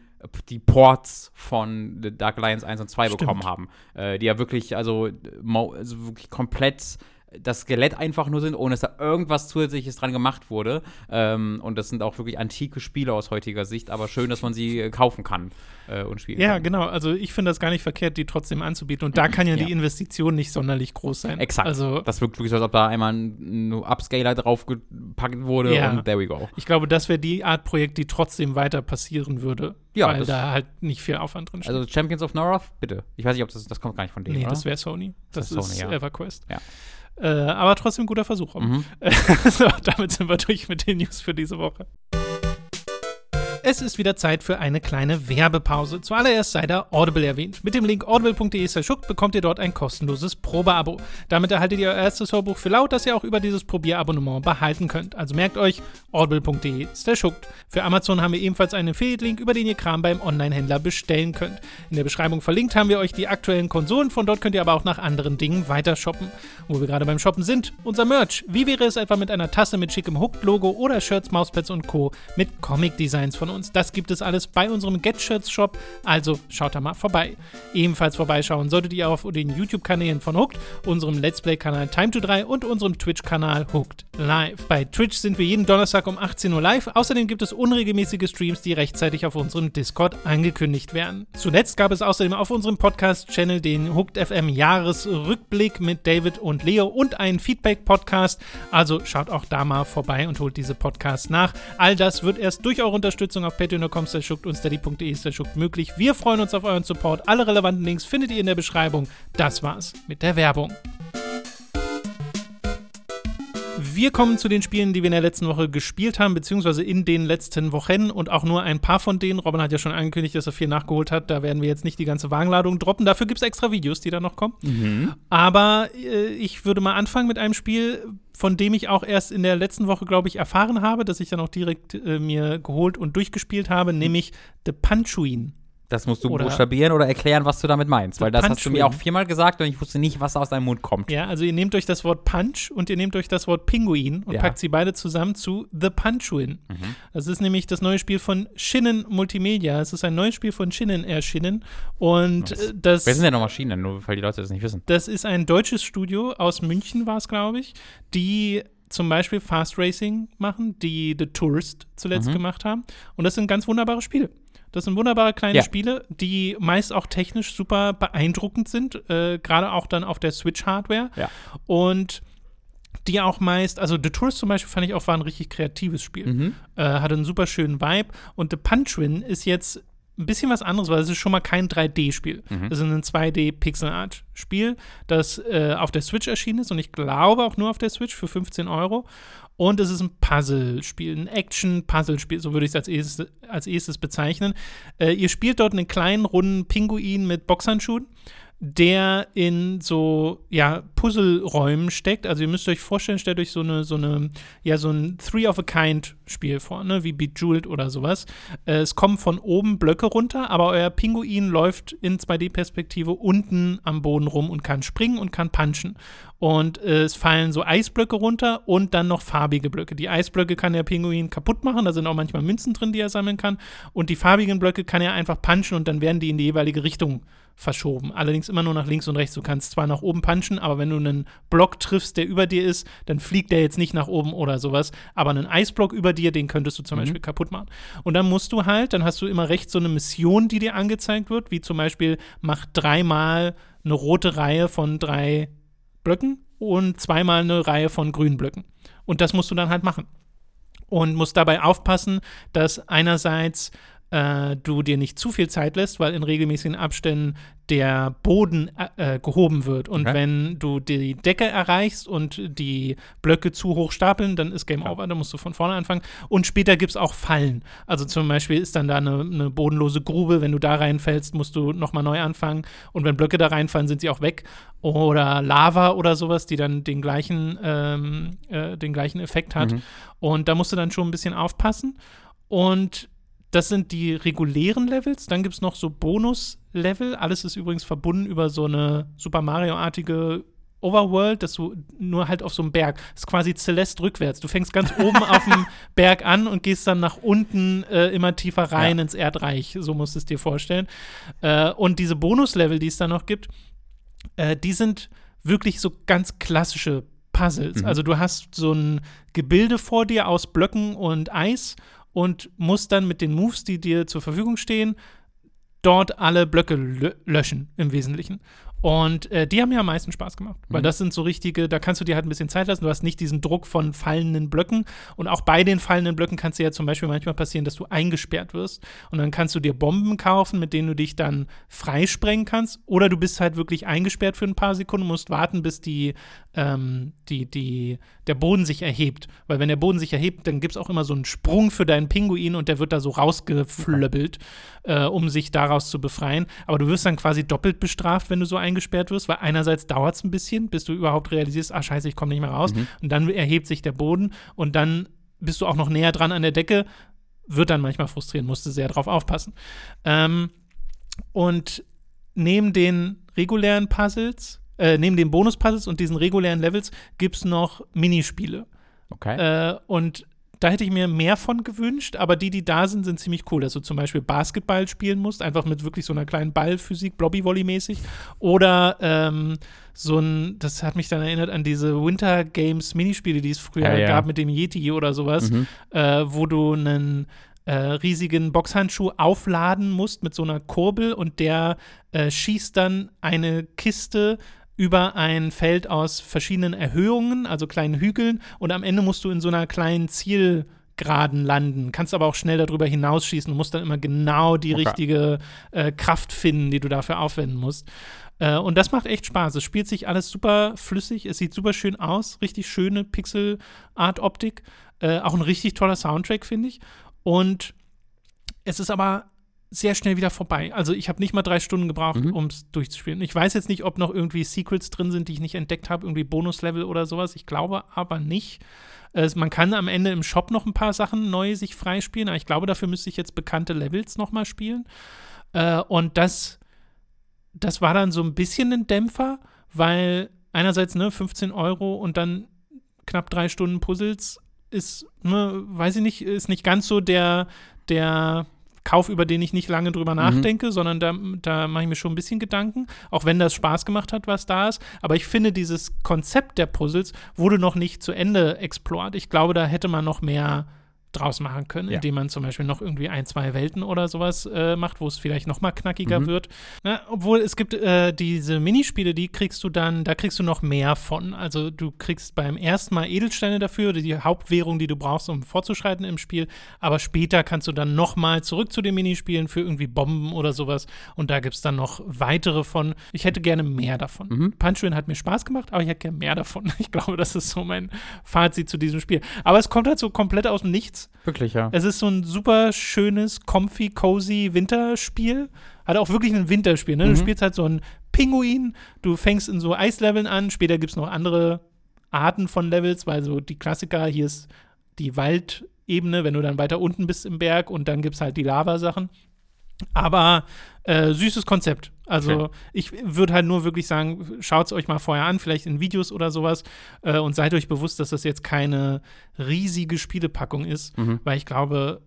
die Ports von The Dark Alliance 1 und 2 Stimmt. bekommen haben. Äh, die ja wirklich, also, also wirklich komplett das Skelett einfach nur sind, ohne dass da irgendwas Zusätzliches dran gemacht wurde. Ähm, und das sind auch wirklich antike Spiele aus heutiger Sicht, aber schön, dass man sie äh, kaufen kann äh, und spielen Ja, kann. genau. Also ich finde das gar nicht verkehrt, die trotzdem anzubieten. Und da kann ja, Ja. die Investition nicht sonderlich groß sein. Exakt. Also das wirkt wirklich so, als ob da einmal ein, ein Upscaler draufgepackt wurde Ja. und there we go. ich glaube, das wäre die Art Projekt, die trotzdem weiter passieren würde. Ja, weil da halt nicht viel Aufwand drin steht. Also Champions of North, bitte. Ich weiß nicht, ob das, das kommt gar nicht von denen, nee, oder? das wäre Sony. Das, Das ist ist Sony, ja. EverQuest. Ja. Äh, aber trotzdem guter Versuch. Mhm. so, damit sind wir durch mit den News für diese Woche. Es ist wieder Zeit für eine kleine Werbepause. Zuallererst sei da Audible erwähnt. Mit dem Link audible.de schuckt bekommt ihr dort ein kostenloses Probeabo. Damit erhaltet ihr euer erstes Hörbuch für laut, das ihr auch über dieses Probierabonnement behalten könnt. Also merkt euch audible.de schuckt. Für Amazon haben wir ebenfalls einen Affiliate-Link, über den ihr Kram beim Online-Händler bestellen könnt. In der Beschreibung verlinkt haben wir euch die aktuellen Konsolen, von dort könnt ihr aber auch nach anderen Dingen weiter shoppen. Wo wir gerade beim Shoppen sind, unser Merch. Wie wäre es etwa mit einer Tasse mit schickem Hooked-Logo oder Shirts, Mauspads und Co. mit Comic-Designs von uns? Das gibt es alles bei unserem Get-Shirts-Shop, also schaut da mal vorbei. Ebenfalls vorbeischauen solltet ihr auf den YouTube-Kanälen von Hooked, unserem Let's Play-Kanal Time to 3 und unserem Twitch-Kanal Hooked Live. Bei Twitch sind wir jeden Donnerstag um 18 Uhr live. Außerdem gibt es unregelmäßige Streams, die rechtzeitig auf unserem Discord angekündigt werden. Zuletzt gab es außerdem auf unserem Podcast-Channel den Hooked FM Jahresrückblick mit David und Leo und einen Feedback-Podcast. Also schaut auch da mal vorbei und holt diese Podcasts nach. All das wird erst durch eure Unterstützung auf patreon.com schuckt und steady.de schuckt möglich. Wir freuen uns auf euren Support. Alle relevanten Links findet ihr in der Beschreibung. Das war's mit der Werbung. Wir kommen zu den Spielen, die wir in der letzten Woche gespielt haben, beziehungsweise in den letzten Wochen und auch nur ein paar von denen. Robin hat ja schon angekündigt, dass er viel nachgeholt hat. Da werden wir jetzt nicht die ganze Wagenladung droppen. Dafür gibt es extra Videos, die da noch kommen. Mhm. Aber äh, ich würde mal anfangen mit einem Spiel, von dem ich auch erst in der letzten Woche, glaube ich, erfahren habe, dass ich dann auch direkt äh, mir geholt und durchgespielt habe, nämlich The Punchuin. Das musst du Oder- buchstabieren oder erklären, was du damit meinst. Weil das hast du mir auch viermal gesagt und ich wusste nicht, was aus deinem Mund kommt. Ja, also ihr nehmt euch das Wort Punch und ihr nehmt euch das Wort Pinguin und Ja. packt sie beide zusammen zu The Punchwin. Das ist nämlich das neue Spiel von Shinnen Multimedia. Es ist ein neues Spiel von Shinnen erschienen und Was? äh, das Wer sind denn noch Maschinen? Nur weil die Leute das nicht wissen. Das ist ein deutsches Studio aus München, war es, glaube ich, die zum Beispiel Fast Racing machen, die The Tourist zuletzt Mhm. gemacht haben. Und das sind ganz wunderbare Spiele. Das sind wunderbare kleine Ja. Spiele, die meist auch technisch super beeindruckend sind, äh, gerade auch dann auf der Switch-Hardware. Ja. Und die auch meist, also The Tourist zum Beispiel fand ich auch war ein richtig kreatives Spiel. Mhm. Äh, hatte einen super schönen Vibe. Und The Punch-Win ist jetzt ein bisschen was anderes, weil es ist schon mal kein 3D-Spiel. Mhm. Es ist ein 2D-Pixel-Art-Spiel, das äh, auf der Switch erschienen ist und ich glaube auch nur auf der Switch für 15 Euro. Und es ist ein Puzzle-Spiel, ein Action-Puzzle-Spiel, so würde ich es als erstes, als erstes bezeichnen. Äh, ihr spielt dort einen kleinen, runden Pinguin mit Boxhandschuhen der in so ja Puzzleräumen steckt. Also ihr müsst euch vorstellen, stellt euch so eine so eine ja so ein Three of a Kind Spiel vor, ne, wie Bejeweled oder sowas. Äh, es kommen von oben Blöcke runter, aber euer Pinguin läuft in 2D-Perspektive unten am Boden rum und kann springen und kann punchen. Und äh, es fallen so Eisblöcke runter und dann noch farbige Blöcke. Die Eisblöcke kann der Pinguin kaputt machen, da sind auch manchmal Münzen drin, die er sammeln kann. Und die farbigen Blöcke kann er einfach punchen und dann werden die in die jeweilige Richtung verschoben. Allerdings immer nur nach links und rechts. Du kannst zwar nach oben punchen, aber wenn du einen Block triffst, der über dir ist, dann fliegt der jetzt nicht nach oben oder sowas. Aber einen Eisblock über dir, den könntest du zum Mhm. Beispiel kaputt machen. Und dann musst du halt, dann hast du immer rechts so eine Mission, die dir angezeigt wird, wie zum Beispiel, mach dreimal eine rote Reihe von drei Blöcken und zweimal eine Reihe von grünen Blöcken. Und das musst du dann halt machen. Und musst dabei aufpassen, dass einerseits äh, du dir nicht zu viel Zeit lässt, weil in regelmäßigen Abständen der Boden äh, äh, gehoben wird. Und Okay. wenn du die Decke erreichst und die Blöcke zu hoch stapeln, dann ist Game Over, dann musst du von vorne anfangen. Und später gibt es auch Fallen. Also zum Beispiel ist dann da eine, eine bodenlose Grube, wenn du da reinfällst, musst du nochmal neu anfangen. Und wenn Blöcke da reinfallen, sind sie auch weg. Oder Lava oder sowas, die dann den gleichen, ähm, äh, den gleichen Effekt hat. Mhm. Und da musst du dann schon ein bisschen aufpassen. Und das sind die regulären Levels. Dann gibt es noch so Bonus-Level. Alles ist übrigens verbunden über so eine Super Mario-artige Overworld, dass du nur halt auf so einem Berg. Das ist quasi Celeste rückwärts. Du fängst ganz oben auf dem Berg an und gehst dann nach unten äh, immer tiefer rein Ja. ins Erdreich. So musst du es dir vorstellen. Äh, und diese Bonus-Level, die es da noch gibt, äh, die sind wirklich so ganz klassische Puzzles. Mhm. Also du hast so ein Gebilde vor dir aus Blöcken und Eis und musst dann mit den Moves, die dir zur Verfügung stehen, dort alle Blöcke lö löschen im Wesentlichen. Und äh, die haben mir am meisten Spaß gemacht, weil Mhm. das sind so richtige, da kannst du dir halt ein bisschen Zeit lassen. Du hast nicht diesen Druck von fallenden Blöcken. Und auch bei den fallenden Blöcken kann es dir ja zum Beispiel manchmal passieren, dass du eingesperrt wirst. Und dann kannst du dir Bomben kaufen, mit denen du dich dann freisprengen kannst. Oder du bist halt wirklich eingesperrt für ein paar Sekunden, musst warten, bis die, ähm, die, die, der Boden sich erhebt. Weil wenn der Boden sich erhebt, dann gibt es auch immer so einen Sprung für deinen Pinguin und der wird da so rausgeflöbbelt, äh, um sich daraus zu befreien. Aber du wirst dann quasi doppelt bestraft, wenn du so eingesperrt wirst, weil einerseits dauert es ein bisschen, bis du überhaupt realisierst, ah scheiße, ich komme nicht mehr raus. Mhm. Und dann erhebt sich der Boden und dann bist du auch noch näher dran an der Decke, wird dann manchmal frustrieren, musst du sehr drauf aufpassen. Ähm, und neben den regulären Puzzles, äh, neben den Bonus-Puzzles und diesen regulären Levels gibt es noch Minispiele. Okay. Äh, und da hätte ich mir mehr von gewünscht, aber die, die da sind, sind ziemlich cool, dass du zum Beispiel Basketball spielen musst, einfach mit wirklich so einer kleinen Ballphysik, Blobby-Volley-mäßig. Oder ähm, so ein, das hat mich dann erinnert an diese Winter Games Minispiele, die es früher Ja, ja. gab mit dem Yeti oder sowas, Mhm. äh, wo du einen äh, riesigen Boxhandschuh aufladen musst mit so einer Kurbel und der äh, schießt dann eine Kiste über ein Feld aus verschiedenen Erhöhungen, also kleinen Hügeln, und am Ende musst du in so einer kleinen Zielgeraden landen. Kannst aber auch schnell darüber hinausschießen und musst dann immer genau die Okay. richtige äh, Kraft finden, die du dafür aufwenden musst. Äh, und das macht echt Spaß. Es spielt sich alles super flüssig, es sieht super schön aus, richtig schöne Pixel-Art-Optik. Äh, auch ein richtig toller Soundtrack, finde ich. Und es ist aber sehr schnell wieder vorbei. Also ich habe nicht mal drei Stunden gebraucht, Mhm. um es durchzuspielen. Ich weiß jetzt nicht, ob noch irgendwie Secrets drin sind, die ich nicht entdeckt habe, irgendwie Bonuslevel oder sowas. Ich glaube aber nicht. Äh, man kann am Ende im Shop noch ein paar Sachen neu sich freispielen, aber ich glaube, dafür müsste ich jetzt bekannte Levels noch mal spielen. Äh, und das, das war dann so ein bisschen ein Dämpfer, weil einerseits ne 15 Euro und dann knapp drei Stunden Puzzles ist, ne, weiß ich nicht, ist nicht ganz so der, der Kauf, über den ich nicht lange drüber nachdenke, sondern da, da mache ich mir schon ein bisschen Gedanken, auch wenn das Spaß gemacht hat, was da ist. Aber ich finde, dieses Konzept der Puzzles wurde noch nicht zu Ende explored. Ich glaube, da hätte man noch mehr draus machen können, Ja. indem man zum Beispiel noch irgendwie ein, zwei Welten oder sowas äh, macht, wo es vielleicht noch mal knackiger Mhm. wird. Na, obwohl es gibt äh, diese Minispiele, die kriegst du dann, da kriegst du noch mehr von. Also du kriegst beim ersten Mal Edelsteine dafür, die Hauptwährung, die du brauchst, um fortzuschreiten im Spiel. Aber später kannst du dann noch mal zurück zu den Minispielen für irgendwie Bomben oder sowas. Und da gibt es dann noch weitere von. Ich hätte gerne mehr davon. Mhm. Punchwin hat mir Spaß gemacht, aber ich hätte gerne mehr davon. Ich glaube, das ist so mein Fazit zu diesem Spiel. Aber es kommt halt so komplett aus dem Nichts. Wirklich, ja. Es ist so ein super schönes, comfy, cozy Winterspiel. Hat auch wirklich ein Winterspiel. Ne? Du Mhm. spielst halt so einen Pinguin, du fängst in so Eisleveln an, später gibt es noch andere Arten von Levels, weil so die Klassiker, hier ist die Waldebene, wenn du dann weiter unten bist im Berg und dann gibt es halt die Lavasachen. Aber äh, süßes Konzept. Also Okay. ich würde halt nur wirklich sagen, schaut es euch mal vorher an, vielleicht in Videos oder sowas äh, und seid euch bewusst, dass das jetzt keine riesige Spielepackung ist, Mhm. weil ich glaube,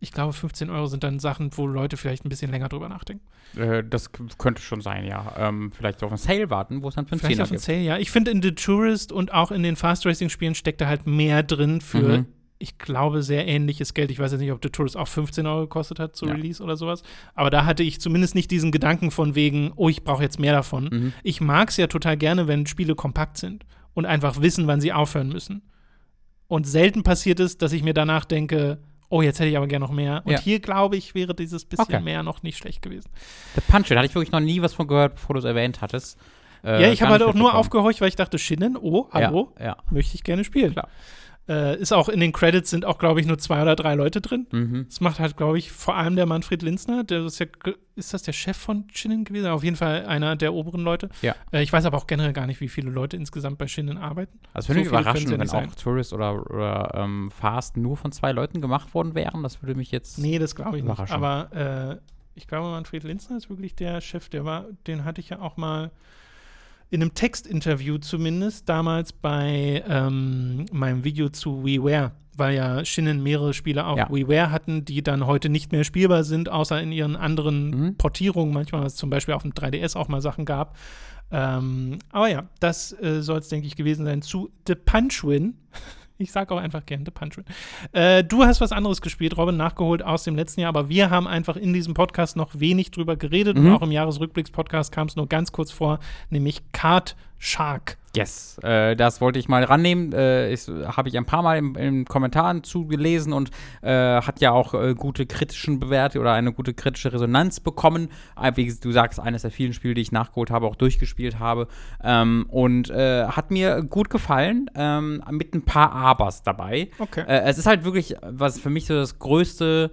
ich glaube 15 Euro sind dann Sachen, wo Leute vielleicht ein bisschen länger drüber nachdenken. Äh, das könnte schon sein, ja. Ähm, vielleicht auf einen Sale warten, wo es dann für einen Vielleicht Zehner auf den gibt. Sale, ja. Ich finde in The Tourist und auch in den Fast Racing Spielen steckt da halt mehr drin für, Mhm. Ich glaube, sehr ähnliches Geld. Ich weiß jetzt nicht, ob The Tourist auch 15 Euro gekostet hat zu Ja. Release oder sowas. Aber da hatte ich zumindest nicht diesen Gedanken von wegen, oh, ich brauche jetzt mehr davon. Mhm. Ich mag es ja total gerne, wenn Spiele kompakt sind und einfach wissen, wann sie aufhören müssen. Und selten passiert es, dass ich mir danach denke, oh, jetzt hätte ich aber gerne noch mehr. Und Ja. hier, glaube ich, wäre dieses bisschen Okay. mehr noch nicht schlecht gewesen. Der Punch-It, hatte ich wirklich noch nie was von gehört, bevor du es erwähnt hattest. Äh, ja, ich habe halt auch nur aufgehorcht, weil ich dachte, Shinnen, oh, hallo, Ja, ja. möchte ich gerne spielen. Klar. Äh, ist auch in den Credits sind auch, glaube ich, nur zwei oder drei Leute drin. Mhm. Das macht halt, glaube ich, vor allem der Manfred Linzner. Der ist ja, ist das der Chef von Shinnen gewesen? Auf jeden Fall einer der oberen Leute. Ja. Äh, ich weiß aber auch generell gar nicht, wie viele Leute insgesamt bei Shinnen arbeiten. Also So würde mich viele überraschen, ja wenn nicht auch sein. Tourist oder, oder ähm, Fast nur von zwei Leuten gemacht worden wären. Das würde mich jetzt. Nee, das glaube ich nicht. Aber äh, ich glaube, Manfred Linzner ist wirklich der Chef. Der war, den hatte ich ja auch mal in einem Textinterview zumindest damals bei ähm, meinem Video zu WeWare, weil ja Shinnen mehrere Spiele auf Ja. WeWare hatten, die dann heute nicht mehr spielbar sind, außer in ihren anderen Mhm. Portierungen. Manchmal, was es zum Beispiel auf dem 3DS auch mal Sachen gab. Ähm, aber ja, das äh, soll es, denke ich, gewesen sein zu The Punchwin. Ich sage auch einfach gern The Punchwin. Äh, du hast was anderes gespielt, Robin, nachgeholt aus dem letzten Jahr, aber wir haben einfach in diesem Podcast noch wenig drüber geredet Mhm. und auch im Jahresrückblicks-Podcast kam es nur ganz kurz vor, nämlich Card Shark. Yes, äh, das wollte ich mal rannehmen. Äh, Habe ich ein paar Mal im, in Kommentaren zugelesen und äh, hat ja auch äh, gute kritischen Bewertungen oder eine gute kritische Resonanz bekommen. Äh, Wie du sagst, eines der vielen Spiele, die ich nachgeholt habe, auch durchgespielt habe. Ähm, und äh, hat mir gut gefallen, ähm, mit ein paar Abers dabei. Okay. Äh, es ist halt wirklich, was für mich so das größte.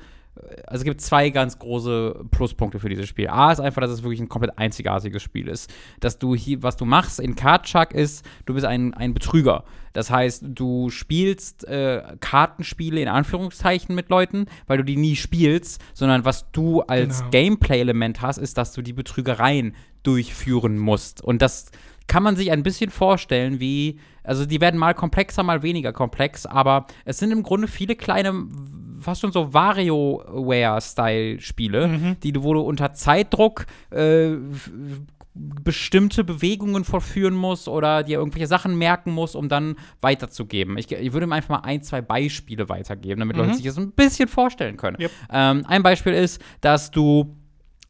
Also es gibt zwei ganz große Pluspunkte für dieses Spiel. A ist einfach, dass es wirklich ein komplett einzigartiges Spiel ist. Dass du hier, was du machst in Cardchuck ist, du bist ein, ein Betrüger. Das heißt, du spielst äh, Kartenspiele in Anführungszeichen mit Leuten, weil du die nie spielst, sondern was du als Genau. Gameplay-Element hast, ist, dass du die Betrügereien durchführen musst. Und das kann man sich ein bisschen vorstellen, wie, also die werden mal komplexer, mal weniger komplex, aber es sind im Grunde viele kleine, fast schon so WarioWare-Style-Spiele, Mhm. die du, wo du unter Zeitdruck äh, bestimmte Bewegungen vollführen musst oder dir irgendwelche Sachen merken musst, um dann weiterzugeben. Ich, ich würde ihm einfach mal ein, zwei Beispiele weitergeben, damit Leute sich das ein bisschen vorstellen können. Yep. Ähm, ein Beispiel ist, dass du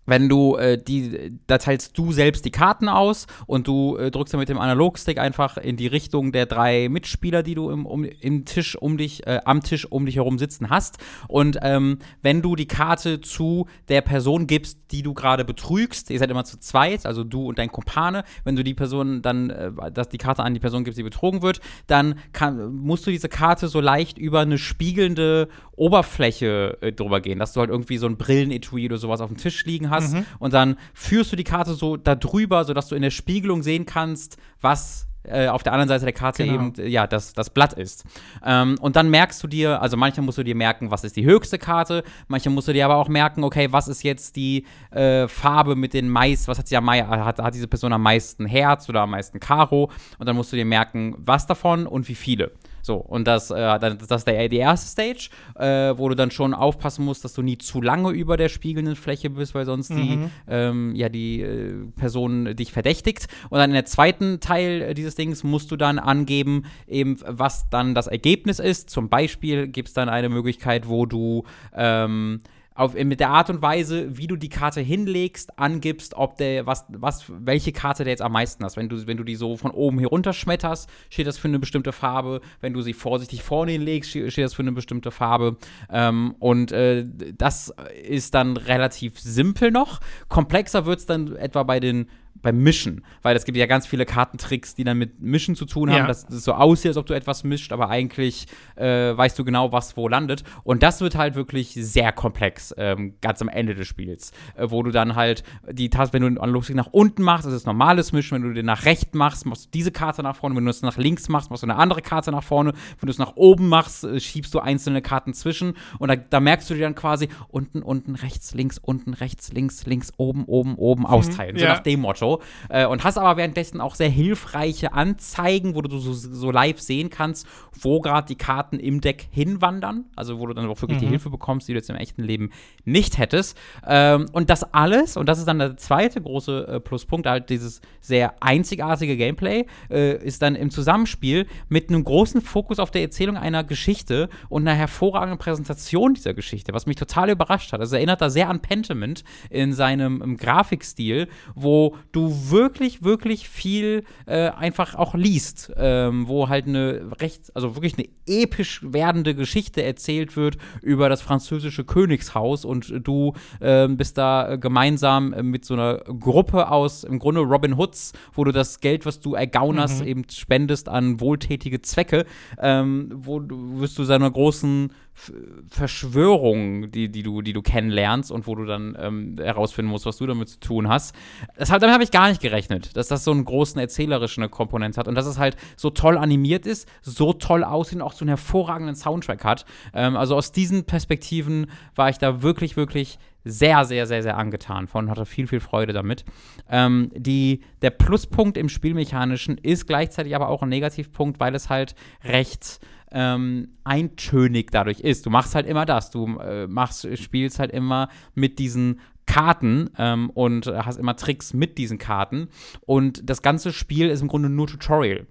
wenn du äh, die, da teilst du selbst die Karten aus und du äh, drückst dann mit dem Analogstick einfach in die Richtung der drei Mitspieler, die du im, um, im Tisch um dich, äh, am Tisch um dich herum sitzen hast. Und ähm, wenn du die Karte zu der Person gibst, die du gerade betrügst, ihr seid immer zu zweit, also du und dein Kumpane, wenn du die Person dann, äh, dass die Karte an die Person gibst, die betrogen wird, dann kann, musst du diese Karte so leicht über eine spiegelnde Oberfläche äh, drüber gehen, dass du halt irgendwie so ein Brillenetui oder sowas auf dem Tisch liegen hast und dann führst du die Karte so da drüber, sodass du in der Spiegelung sehen kannst, was äh, auf der anderen Seite der Karte Genau. eben äh, ja das, das Blatt ist. Ähm, und dann merkst du dir, also manchmal musst du dir merken, was ist die höchste Karte, manchmal musst du dir aber auch merken, okay, was ist jetzt die äh, Farbe mit den meist, was hat sie am hat, hat diese Person am meisten Herz oder am meisten Karo und dann musst du dir merken, was davon und wie viele. So, und das, äh, das ist der, die erste Stage, äh, wo du dann schon aufpassen musst, dass du nie zu lange über der spiegelnden Fläche bist, weil sonst die, Mhm. ähm, ja, die äh, Person dich verdächtigt. Und dann in der zweiten Teil äh, dieses Dings musst du dann angeben, eben, was dann das Ergebnis ist. Zum Beispiel gibt es dann eine Möglichkeit, wo du ähm, auf, mit der Art und Weise, wie du die Karte hinlegst, angibst, ob der, was, was, welche Karte der jetzt am meisten hast. Wenn du, wenn du die so von oben hier runter schmetterst, steht das für eine bestimmte Farbe. Wenn du sie vorsichtig vorne hinlegst, steht steht das für eine bestimmte Farbe. Ähm, und äh, das ist dann relativ simpel noch. Komplexer wird es dann etwa bei den beim Mischen, weil es gibt ja ganz viele Kartentricks, die dann mit Mischen zu tun haben, Ja. dass es so aussieht, als ob du etwas mischt, aber eigentlich äh, weißt du genau, was wo landet. Und das wird halt wirklich sehr komplex, ähm, ganz am Ende des Spiels, äh, wo du dann halt die Taste, wenn du einen Lustig nach unten machst, das ist normales Mischen, wenn du den nach rechts machst, machst du diese Karte nach vorne, wenn du es nach links machst, machst du eine andere Karte nach vorne, wenn du es nach oben machst, äh, schiebst du einzelne Karten zwischen. Und da, da merkst du dir dann quasi unten, unten, rechts, links, unten, rechts, links, links, oben, oben, oben austeilen, so ja. nach dem Motto. Äh, und hast aber währenddessen auch sehr hilfreiche Anzeigen, wo du so, so live sehen kannst, wo gerade die Karten im Deck hinwandern. Also wo du dann auch wirklich die Hilfe bekommst, die du jetzt im echten Leben nicht hättest. Ähm, und das alles, und das ist dann der zweite große äh, Pluspunkt, halt dieses sehr einzigartige Gameplay, äh, ist dann im Zusammenspiel mit einem großen Fokus auf der Erzählung einer Geschichte und einer hervorragenden Präsentation dieser Geschichte, was mich total überrascht hat. Also erinnert da sehr an Pentiment in seinem ähm, Grafikstil, wo du wirklich, wirklich viel äh, einfach auch liest, ähm, wo halt eine recht, also wirklich eine episch werdende Geschichte erzählt wird über das französische Königshaus und du ähm, bist da äh, gemeinsam äh, mit so einer Gruppe aus im Grunde Robin Hoods, wo du das Geld, was du ergaunerst, eben spendest an wohltätige Zwecke, ähm, wo du wirst du seiner großen F Verschwörung, die, die, du, die du kennenlernst und wo du dann ähm, herausfinden musst, was du damit zu tun hast. Das, damit habe ich gar nicht gerechnet, dass das so einen großen erzählerischen Komponent hat und dass es halt so toll animiert ist, so toll aussieht und auch so einen hervorragenden Soundtrack hat. Ähm, also aus diesen Perspektiven war ich da wirklich, wirklich sehr, sehr, sehr, sehr angetan von, hatte viel, viel Freude damit. Ähm, die, der Pluspunkt im Spielmechanischen ist gleichzeitig aber auch ein Negativpunkt, weil es halt recht ähm, eintönig dadurch ist. Du machst halt immer das. Du äh, machst, spielst halt immer mit diesen Karten ähm, und hast immer Tricks mit diesen Karten. Und das ganze Spiel ist im Grunde nur Tutorial.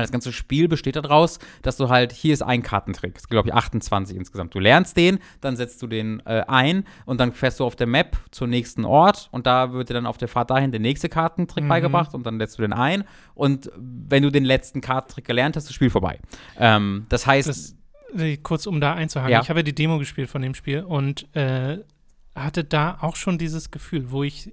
Weil das ganze Spiel besteht daraus, dass du halt, hier ist ein Kartentrick, es gibt, glaube ich, 28 insgesamt. Du lernst den, dann setzt du den äh, ein und dann fährst du auf der Map zum nächsten Ort und da wird dir dann auf der Fahrt dahin der nächste Kartentrick beigebracht und dann setzt du den ein und wenn du den letzten Kartentrick gelernt hast, ist das Spiel vorbei. Ähm, das heißt, Das, kurz um da einzuhaken, Ja. ich habe ja die Demo gespielt von dem Spiel und äh, hatte da auch schon dieses Gefühl, wo ich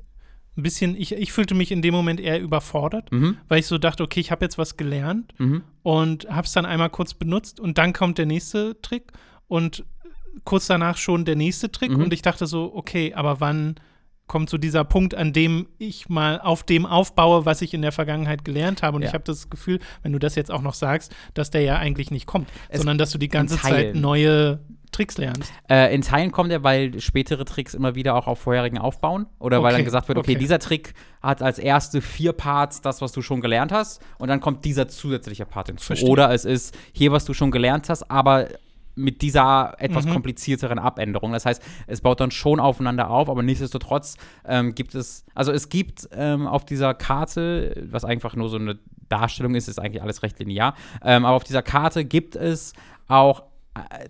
ein bisschen, ich, ich fühlte mich in dem Moment eher überfordert, mhm, weil ich so dachte, okay, ich habe jetzt was gelernt mhm. und habe es dann einmal kurz benutzt und dann kommt der nächste Trick und kurz danach schon der nächste Trick Mhm. und ich dachte so, okay, aber wann kommt so dieser Punkt, an dem ich mal auf dem aufbaue, was ich in der Vergangenheit gelernt habe. Und Ja. ich habe das Gefühl, wenn du das jetzt auch noch sagst, dass der ja eigentlich nicht kommt, Es- sondern dass du die ganze Zeit neue Tricks lernst. Äh, in Teilen kommt er, weil spätere Tricks immer wieder auch auf vorherigen aufbauen. Oder weil Okay, dann gesagt wird, okay, okay. dieser Trick hat als erste vier Parts das, was du schon gelernt hast. Und dann kommt dieser zusätzliche Part hinzu. Verstehe. Oder es ist hier, was du schon gelernt hast, aber mit dieser etwas Mhm. komplizierteren Abänderung. Das heißt, es baut dann schon aufeinander auf, aber nichtsdestotrotz ähm, gibt es, also es gibt ähm, auf dieser Karte, was einfach nur so eine Darstellung ist, ist eigentlich alles recht linear, ähm, aber auf dieser Karte gibt es auch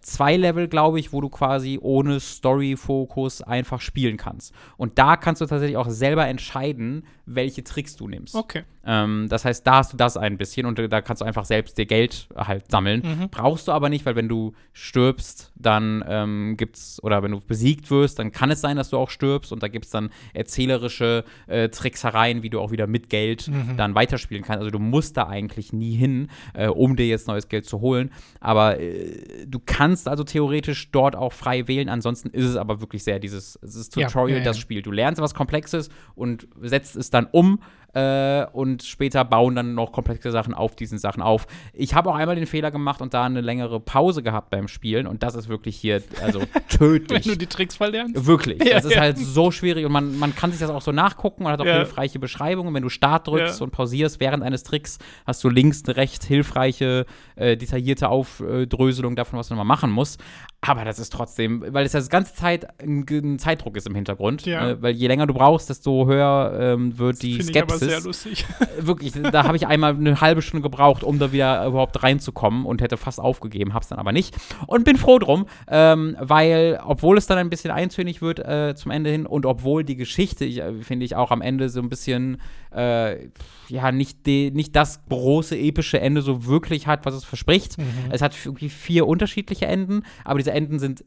zwei Level, glaube ich, wo du quasi ohne Story-Fokus einfach spielen kannst. Und da kannst du tatsächlich auch selber entscheiden, welche Tricks du nimmst. Okay. Ähm, das heißt, da hast du das ein bisschen und da kannst du einfach selbst dir Geld halt sammeln. Mhm. Brauchst du aber nicht, weil wenn du stirbst, dann ähm, gibt's, oder wenn du besiegt wirst, dann kann es sein, dass du auch stirbst und da gibt es dann erzählerische äh, Tricksereien, wie du auch wieder mit Geld Mhm. dann weiterspielen kannst. Also du musst da eigentlich nie hin, äh, um dir jetzt neues Geld zu holen. Aber äh, du kannst also theoretisch dort auch frei wählen. Ansonsten ist es aber wirklich sehr dieses, es ist Ja, Tutorial, ja, ja. das Spiel. Du lernst was Komplexes und setzt es dann um äh, und später bauen dann noch komplexe Sachen auf diesen Sachen auf. Ich habe auch einmal den Fehler gemacht und da eine längere Pause gehabt beim Spielen und das ist wirklich hier, also tödlich. Wenn du die Tricks verlernst. Wirklich. Ja, das ist ja. halt so schwierig und man, man kann sich das auch so nachgucken. Man hat auch Ja. hilfreiche Beschreibungen. Wenn du Start drückst und pausierst während eines Tricks, hast du links eine recht hilfreiche, äh, detaillierte Aufdröselung davon, was du nochmal machen musst. Aber das ist trotzdem, weil es ja das ganze Zeit ein, ein Zeitdruck ist im Hintergrund. Ja. Äh, weil je länger du brauchst, desto höher ähm, wird die Finde ich aber Skepsis sehr lustig. wirklich, da habe ich einmal eine halbe Stunde gebraucht, um da wieder überhaupt reinzukommen und hätte fast aufgegeben, hab's dann aber nicht. Und bin froh drum, ähm, weil, obwohl es dann ein bisschen eintönig wird äh, zum Ende hin und obwohl die Geschichte, ich, äh, finde ich, auch am Ende so ein bisschen, äh, ja, nicht, de, nicht das große epische Ende so wirklich hat, was es verspricht. Mhm. Es hat irgendwie vier unterschiedliche Enden, aber diese Enden sind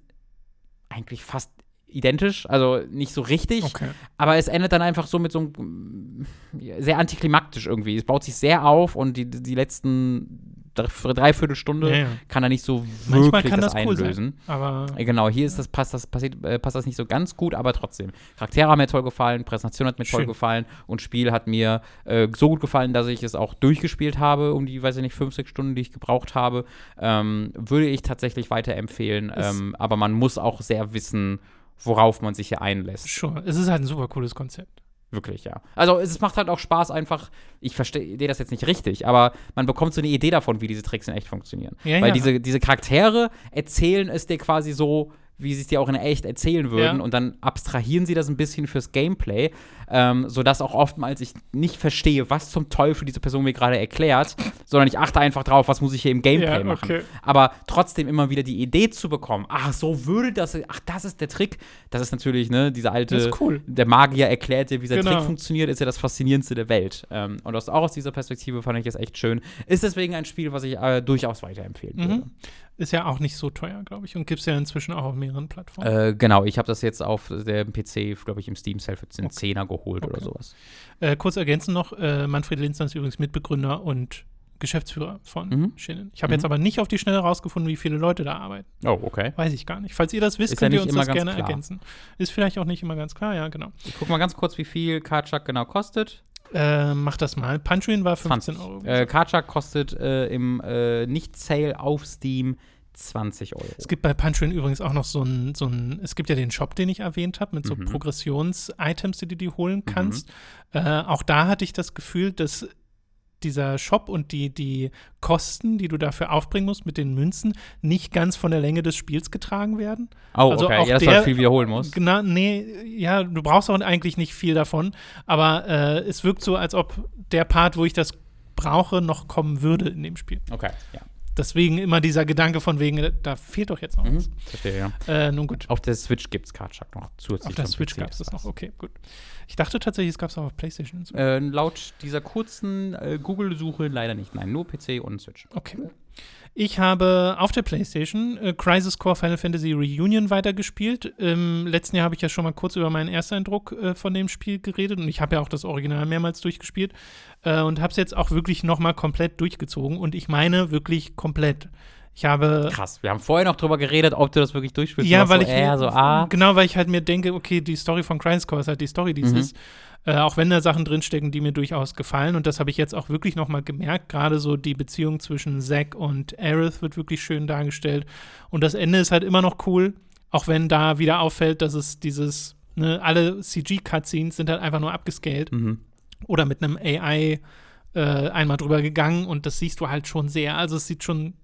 eigentlich fast identisch, also nicht so richtig. Okay. Aber es endet dann einfach so mit so einem ja, sehr antiklimaktisch irgendwie. Es baut sich sehr auf und die, die letzten drei- Dreiviertelstunde Ja, ja. kann er nicht so wirklich das, das cool einlösen. sein. Aber Äh, Genau, hier ist das, passt, das, passiert, äh, passt das nicht so ganz gut, aber trotzdem. Charaktere haben mir toll gefallen, Präsentation hat mir toll Schön. gefallen und Spiel hat mir äh, so gut gefallen, dass ich es auch durchgespielt habe, um die, weiß ich nicht, fünf, sechs Stunden, die ich gebraucht habe. Ähm, würde ich tatsächlich weiterempfehlen, ähm, aber man muss auch sehr wissen, worauf man sich hier einlässt. schon. Es ist halt ein super cooles Konzept. Wirklich, ja. Also es macht halt auch Spaß einfach, ich verstehe das jetzt nicht richtig, aber man bekommt so eine Idee davon, wie diese Tricks in echt funktionieren. Ja, Weil ja. diese, diese Charaktere erzählen es dir quasi so, wie sie es dir auch in echt erzählen würden Ja. und dann abstrahieren sie das ein bisschen fürs Gameplay, ähm, sodass auch oftmals ich nicht verstehe, was zum Teufel diese Person mir gerade erklärt, sondern ich achte einfach drauf, was muss ich hier im Gameplay Ja, machen. okay. Aber trotzdem immer wieder die Idee zu bekommen, ach, so würde das, ach, das ist der Trick, das ist natürlich, ne, diese alte, Das ist cool. der Magier erklärt dir, wie sein Genau. Trick funktioniert, ist ja das Faszinierendste der Welt. Ähm, und aus, auch aus dieser Perspektive fand ich es echt schön. Ist deswegen ein Spiel, was ich äh, durchaus weiterempfehlen würde. Ist ja auch nicht so teuer, glaube ich. Und gibt es ja inzwischen auch auf mehreren Plattformen. Äh, genau, ich habe das jetzt auf dem PC, glaube ich, im Steam Sale für 10 Zehner geholt oder Okay. sowas. Äh, kurz ergänzen noch: äh, Manfred Linzner ist übrigens Mitbegründer und Geschäftsführer von Mhm. Shinnen. Ich habe Mhm. jetzt aber nicht auf die Schnelle rausgefunden, wie viele Leute da arbeiten. Oh, okay. Weiß ich gar nicht. Falls ihr das wisst, Ist ja könnt ihr nicht uns das gerne klar. ergänzen. Ist vielleicht auch nicht immer ganz klar, ja, genau. Ich guck mal ganz kurz, wie viel Karchak genau kostet. Äh, mach das mal. Punchwin war 15 20 Euro. Äh, Karchak kostet äh, im äh, Nicht-Sale auf Steam 20 Euro. Es gibt bei Punchwin übrigens auch noch so ein, so ein, es gibt ja den Shop, den ich erwähnt habe, mit so Mhm. Progressions-Items, die du die holen kannst. Äh, auch da hatte ich das Gefühl, dass dieser Shop und die, die Kosten, die du dafür aufbringen musst mit den Münzen, nicht ganz von der Länge des Spiels getragen werden. Oh, also okay. Ja, dass der- halt viel wiederholen musst. Genau, nee, ja, du brauchst auch eigentlich nicht viel davon, aber äh, es wirkt so, als ob der Part, wo ich das brauche, noch kommen würde in dem Spiel. Okay, ja. Deswegen immer dieser Gedanke von wegen, da fehlt doch jetzt noch was. Mhm. Verstehe, ja. Äh, nun gut. Auf der Switch gibt es Karchak noch zusätzlich. Auf der Switch gab es das noch, okay, gut. Ich dachte tatsächlich, es gab es auch auf PlayStation. und so. Äh, laut dieser kurzen äh, Google-Suche leider nicht. Nein, nur PC und Switch. Okay. Ich habe auf der PlayStation äh, Crisis Core Final Fantasy Reunion weitergespielt. Im letzten Jahr habe ich ja schon mal kurz über meinen Ersteindruck äh, von dem Spiel geredet und ich habe ja auch das Original mehrmals durchgespielt äh, und habe es jetzt auch wirklich noch mal komplett durchgezogen und ich meine wirklich komplett. Ich habe Krass. Wir haben vorher noch drüber geredet, ob du das wirklich durchspielst. ja, weil warst ich so, eher so, ah. genau, weil ich halt mir denke, okay, die Story von Crisis Core ist halt die Story, die es Mhm. ist. Äh, auch wenn da Sachen drinstecken, die mir durchaus gefallen. Und das habe ich jetzt auch wirklich noch mal gemerkt. Gerade so die Beziehung zwischen Zack und Aerith wird wirklich schön dargestellt. Und das Ende ist halt immer noch cool, auch wenn da wieder auffällt, dass es dieses, ne, alle CG-Cutscenes sind halt einfach nur abgescaled Mhm. oder mit einem AI äh, einmal drüber gegangen und das siehst du halt schon sehr. Also es sieht schon,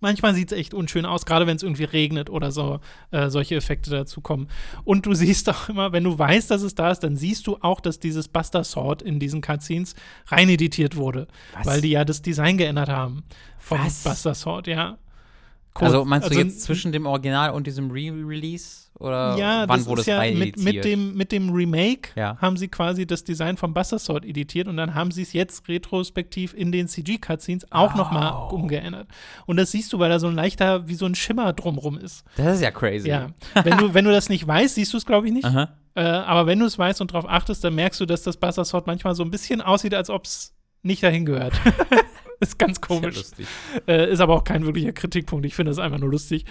manchmal sieht es echt unschön aus, gerade wenn es irgendwie regnet oder so, äh, solche Effekte dazu kommen. Und du siehst auch immer, wenn du weißt, dass es da ist, dann siehst du auch, dass dieses Buster Sword in diesen Cutscenes reineditiert wurde, Was? weil die ja das Design geändert haben vom Was? Buster Sword, ja. Kurz- Also meinst du also jetzt zwischen dem Original und diesem Re-Release? Oder ja, wann das wurde ist es ja mit, mit, dem, mit dem Remake Ja. haben sie quasi das Design vom Buster Sword editiert und dann haben sie es jetzt retrospektiv in den CG-Cutscenes auch noch nochmal umgeändert. Und das siehst du, weil da so ein leichter, wie so ein Schimmer drumrum ist. Das ist ja crazy. Ja. wenn, du, wenn du das nicht weißt, siehst du es, glaube ich, nicht. Aha. Äh, aber wenn du es weißt und darauf achtest, dann merkst du, dass das Buster Sword manchmal so ein bisschen aussieht, als ob es nicht dahin gehört. ist ganz komisch. Äh, ist aber auch kein wirklicher Kritikpunkt. Ich finde es einfach nur lustig.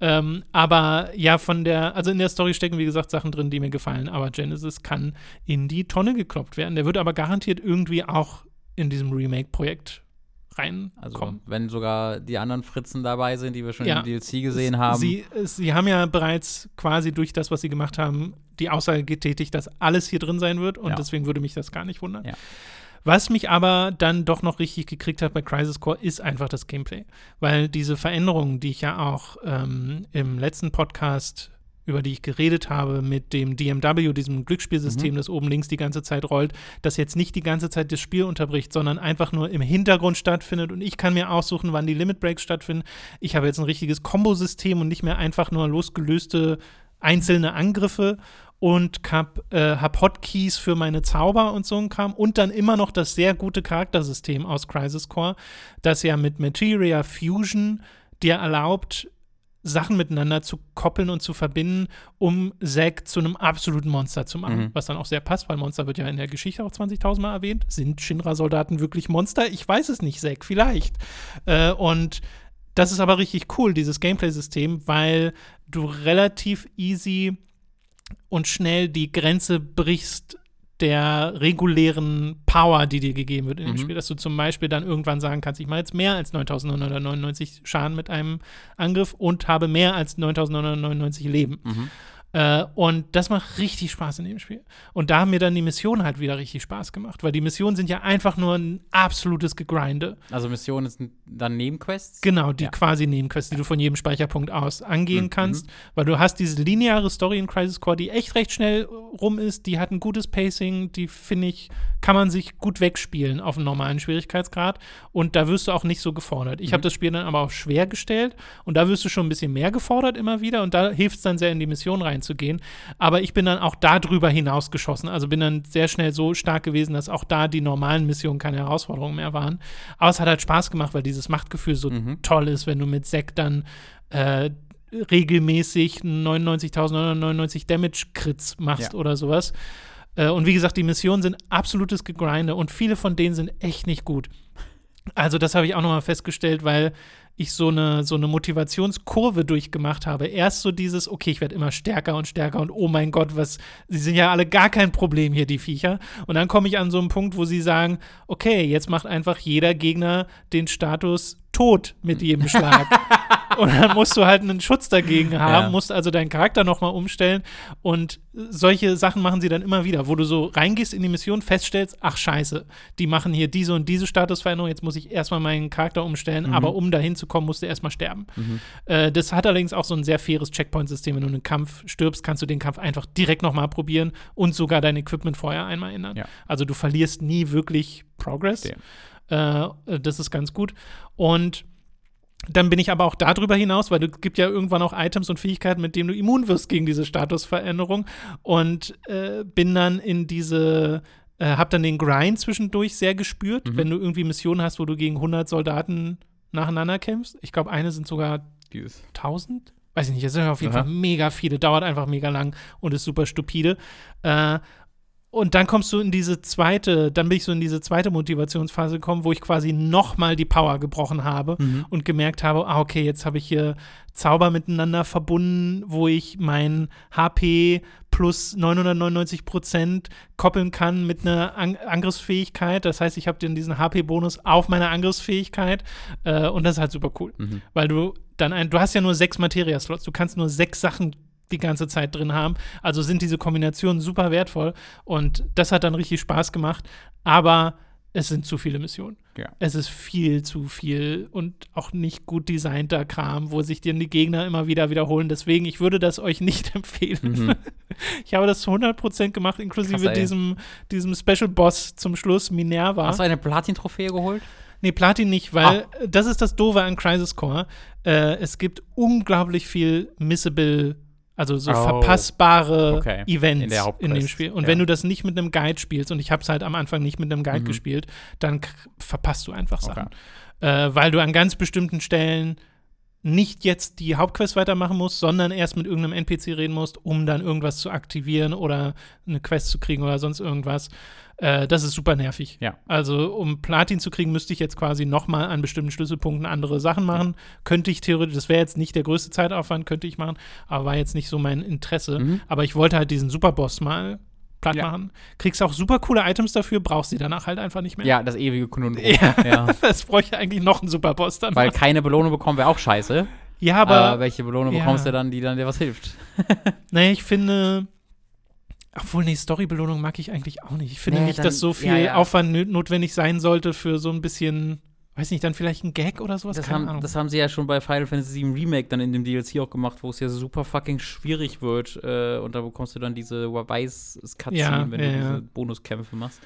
Ähm, aber ja, von der, also in der Story stecken, wie gesagt, Sachen drin, die mir gefallen. Aber Genesis kann in die Tonne geklopft werden. Der wird aber garantiert irgendwie auch in diesem Remake-Projekt reinkommen. Also, wenn sogar die anderen Fritzen dabei sind, die wir schon ja, im DLC gesehen haben. Sie, sie haben ja bereits quasi durch das, was sie gemacht haben, die Aussage getätigt, dass alles hier drin sein wird und ja. deswegen würde mich das gar nicht wundern. Ja. Was mich aber dann doch noch richtig gekriegt hat bei Crisis Core, ist einfach das Gameplay. Weil diese Veränderungen, die ich ja auch ähm, im letzten Podcast über die ich geredet habe, mit dem DMW, diesem Glücksspielsystem, mhm. das oben links die ganze Zeit rollt, das jetzt nicht die ganze Zeit das Spiel unterbricht, sondern einfach nur im Hintergrund stattfindet und ich kann mir aussuchen, wann die Limit Breaks stattfinden. Ich habe jetzt ein richtiges Kombosystem und nicht mehr einfach nur losgelöste einzelne Angriffe und hab, äh, hab Hotkeys für meine Zauber und so ein Kram und dann immer noch das sehr gute Charaktersystem aus Crisis Core, das ja mit Materia Fusion dir erlaubt, Sachen miteinander zu koppeln und zu verbinden, um Zack zu einem absoluten Monster zu machen. Mhm. Was dann auch sehr passt, weil Monster wird ja in der Geschichte auch 20.000 Mal erwähnt. Sind Shinra-Soldaten wirklich Monster? Ich weiß es nicht, Zack, vielleicht. Äh, und das ist aber richtig cool, dieses Gameplay-System, weil du relativ easy und schnell die Grenze brichst der regulären Power, die dir gegeben wird in dem mhm. Spiel, dass du zum Beispiel dann irgendwann sagen kannst, ich mache jetzt mehr als 9999 Schaden mit einem Angriff und habe mehr als 9999 Leben. Mhm. Äh, und das macht richtig Spaß in dem Spiel. Und da haben mir dann die Missionen halt wieder richtig Spaß gemacht, weil die Missionen sind ja einfach nur ein absolutes Gegrinde. Also Missionen sind dann Nebenquests? Genau, die ja. quasi Nebenquests, die du von jedem Speicherpunkt aus angehen mhm. kannst, weil du hast diese lineare Story in Crisis Core, die echt recht schnell rum ist, die hat ein gutes Pacing, die finde ich, kann man sich gut wegspielen auf einem normalen Schwierigkeitsgrad und da wirst du auch nicht so gefordert. Ich mhm. habe das Spiel dann aber auch schwer gestellt und da wirst du schon ein bisschen mehr gefordert immer wieder und da hilft es dann sehr in die Mission rein zu gehen. Aber ich bin dann auch darüber hinaus geschossen. Also bin dann sehr schnell so stark gewesen, dass auch da die normalen Missionen keine Herausforderungen mehr waren. Aber es hat halt Spaß gemacht, weil dieses Machtgefühl so mhm. toll ist, wenn du mit Zack dann äh, regelmäßig 99.999 Damage-Crits machst ja. oder sowas. Äh, und wie gesagt, die Missionen sind absolutes Gegrinde und viele von denen sind echt nicht gut. Also, das habe ich auch nochmal festgestellt, weil ich so eine, so eine Motivationskurve durchgemacht habe. Erst so dieses, okay, ich werde immer stärker und stärker und oh mein Gott, was, sie sind ja alle gar kein Problem hier, die Viecher. Und dann komme ich an so einen Punkt, wo sie sagen, okay, jetzt macht einfach jeder Gegner den Status tot mit jedem Schlag. und dann musst du halt einen Schutz dagegen haben, ja. musst also deinen Charakter nochmal umstellen. Und solche Sachen machen sie dann immer wieder, wo du so reingehst in die Mission, feststellst, ach scheiße, die machen hier diese und diese Statusveränderung, jetzt muss ich erstmal meinen Charakter umstellen, mhm. aber um dahin zu kommen, musst du erstmal sterben. Mhm. Äh, das hat allerdings auch so ein sehr faires Checkpoint-System. Wenn du einen Kampf stirbst, kannst du den Kampf einfach direkt nochmal probieren und sogar dein Equipment vorher einmal ändern. Ja. Also du verlierst nie wirklich Progress. Äh, das ist ganz gut. Und dann bin ich aber auch darüber hinaus, weil es gibt ja irgendwann auch Items und Fähigkeiten, mit denen du immun wirst gegen diese Statusveränderung. Und äh, bin dann in diese, äh, hab dann den Grind zwischendurch sehr gespürt, mhm. wenn du irgendwie Missionen hast, wo du gegen 100 Soldaten nacheinander kämpfst. Ich glaube, eine sind sogar Dieses. 1000. Weiß ich nicht, es sind auf jeden Aha. Fall mega viele, dauert einfach mega lang und ist super stupide. Äh, und dann kommst du in diese zweite, dann bin ich so in diese zweite Motivationsphase gekommen, wo ich quasi nochmal die Power gebrochen habe mhm. und gemerkt habe, ah, okay, jetzt habe ich hier Zauber miteinander verbunden, wo ich mein HP plus 999 Prozent koppeln kann mit einer An Angriffsfähigkeit. Das heißt, ich habe dann diesen HP-Bonus auf meine Angriffsfähigkeit äh, und das ist halt super cool, mhm. weil du dann ein, du hast ja nur sechs Materia-Slots, du kannst nur sechs Sachen die ganze Zeit drin haben. Also sind diese Kombinationen super wertvoll und das hat dann richtig Spaß gemacht. Aber es sind zu viele Missionen. Ja. Es ist viel zu viel und auch nicht gut designter Kram, wo sich dann die Gegner immer wieder wiederholen. Deswegen, ich würde das euch nicht empfehlen. Mhm. Ich habe das zu 100% gemacht, inklusive Krass, diesem, diesem Special Boss zum Schluss, Minerva. Hast du eine Platin-Trophäe geholt? Nee, Platin nicht, weil ah. das ist das Doofe an Crisis Core. Äh, es gibt unglaublich viel Missable also so oh, verpassbare okay. Events in, in, dem Spiel. Und ja. wenn du das nicht mit einem Guide spielst, und ich habe es halt am Anfang nicht mit einem Guide mhm. gespielt, dann verpasst du einfach Sachen. Okay. Äh, weil du an ganz bestimmten Stellen nicht jetzt die Hauptquest weitermachen musst, sondern erst mit irgendeinem NPC reden musst, um dann irgendwas zu aktivieren oder eine Quest zu kriegen oder sonst irgendwas. Äh, das ist super nervig. Ja. Also, um Platin zu kriegen, müsste ich jetzt quasi nochmal an bestimmten Schlüsselpunkten andere Sachen machen. Könnte ich theoretisch, das wäre jetzt nicht der größte Zeitaufwand, könnte ich machen, aber war jetzt nicht so mein Interesse. Mhm. Aber ich wollte halt diesen Superboss mal platt Ja. machen. Kriegst auch super coole Items dafür, brauchst sie danach halt einfach nicht mehr. Ja, das ewige Konundrum. Ja. ja. Das bräuchte eigentlich noch einen Superboss dann. Weil keine Belohnung bekommen wäre auch scheiße. ja, Aber aber welche Belohnung ja. bekommst du dann, die dann dir was hilft? naja, ich finde. Obwohl, nee, Storybelohnung mag ich eigentlich auch nicht. Ich finde Nee, nicht, dann- dass so viel ja, ja. Aufwand notwendig sein sollte für so ein bisschen, weiß nicht, dann vielleicht ein Gag oder sowas. Das haben, das haben sie ja schon bei Final Fantasy VII Remake dann in dem DLC auch gemacht, wo es ja super fucking schwierig wird. Äh, und da bekommst du dann diese Weiß-Cutscene, Ja, wenn du diese. Bonuskämpfe machst.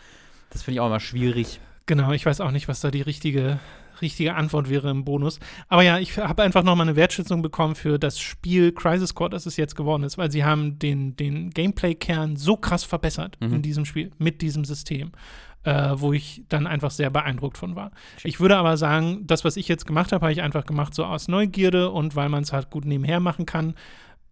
Das finde ich auch immer schwierig. Genau, ich weiß auch nicht, was da die richtige, richtige Antwort wäre im Bonus. Aber ja, ich habe einfach noch mal eine Wertschätzung bekommen für das Spiel Crisis Core, das es jetzt geworden ist, weil sie haben den, den Gameplay-Kern so krass verbessert Mhm. in diesem Spiel, mit diesem System, äh, wo ich dann einfach sehr beeindruckt von war. Ich würde aber sagen, das, was ich jetzt gemacht habe, habe ich einfach gemacht so aus Neugierde und weil man es halt gut nebenher machen kann.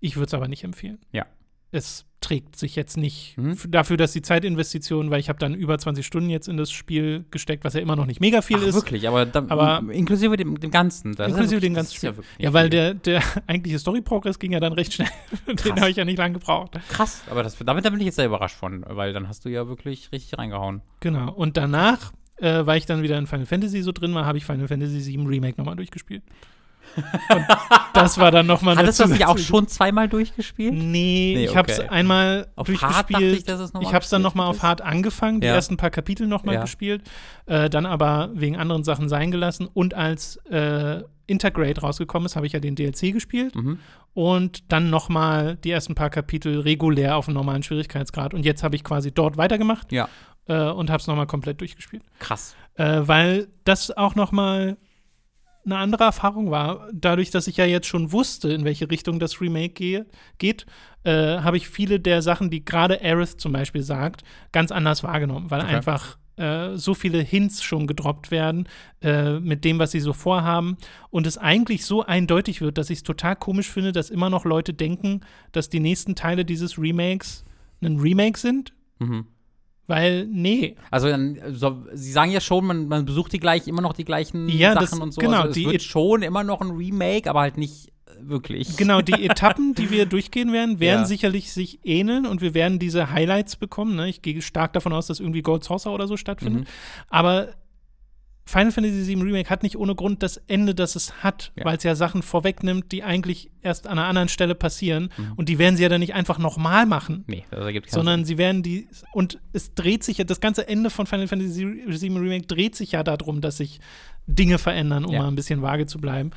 Ich würde es aber nicht empfehlen. Ja. Es trägt sich jetzt nicht Mhm. dafür, dass die Zeitinvestition, weil ich habe dann über 20 Stunden jetzt in das Spiel gesteckt, was ja immer noch nicht mega viel Ach, ist. wirklich, aber, dann, Aber- inklusive dem, dem Ganzen. Ist Inklusive ja dem ganzen ja, Spiel. Ja, nicht weil der, der eigentliche Story-Progress ging ja dann recht schnell. Den habe ich ja nicht lange gebraucht. Krass, aber das, damit da bin ich jetzt sehr überrascht von, weil dann hast du ja wirklich richtig reingehauen. Genau. Und danach, äh, weil ich dann wieder in Final Fantasy so drin war, habe ich Final Fantasy VII Remake nochmal durchgespielt. Und das war dann nochmal eine Hattest du das nicht auch schon zweimal durchgespielt? Nee, Nee, ich habe es okay. einmal Auf durchgespielt. ich, dass es noch ich habe es dann nochmal auf. Hard angefangen, die Ja. ersten paar Kapitel nochmal Ja. gespielt, äh, dann aber wegen anderen Sachen sein gelassen. Und als äh, Intergrade rausgekommen ist, habe ich ja den DLC gespielt Mhm. und dann nochmal die ersten paar Kapitel regulär auf einem normalen Schwierigkeitsgrad. Und jetzt habe ich quasi dort weitergemacht Ja, äh, und habe es nochmal komplett durchgespielt. krass. Äh, weil das auch nochmal eine andere Erfahrung war. Dadurch, dass ich ja jetzt schon wusste, in welche Richtung das Remake gehe, geht, äh, habe ich viele der Sachen, die gerade Aerith zum Beispiel sagt, ganz anders wahrgenommen, weil Okay. einfach äh, so viele Hints schon gedroppt werden äh, mit dem, was sie so vorhaben und es eigentlich so eindeutig wird, dass ich es total komisch finde, dass immer noch Leute denken, dass die nächsten Teile dieses Remakes ein Remake sind, Mhm. Weil nee, Also, dann, so, sie sagen ja schon, man, man besucht die gleich, immer noch die gleichen Ja, Sachen das- und so. genau, also, es die- wird schon immer noch ein Remake, aber halt nicht wirklich. Genau, die Etappen, die wir durchgehen werden, werden Ja. sicherlich sich ähneln und wir werden diese Highlights bekommen. Ne? Ich gehe stark davon aus, dass irgendwie Gold Saucer oder so stattfindet. Mhm. Aber Final Fantasy VII Remake hat nicht ohne Grund das Ende, das es hat, Ja. weil es ja Sachen vorwegnimmt, die eigentlich erst an einer anderen Stelle passieren. Mhm. Und die werden sie ja dann nicht einfach nochmal machen. Nee, das ergibt keinen Sondern sie werden die, und es dreht sich ja, das ganze Ende von Final Fantasy VII Remake dreht sich ja darum, dass sich Dinge verändern, um Ja. mal ein bisschen vage zu bleiben.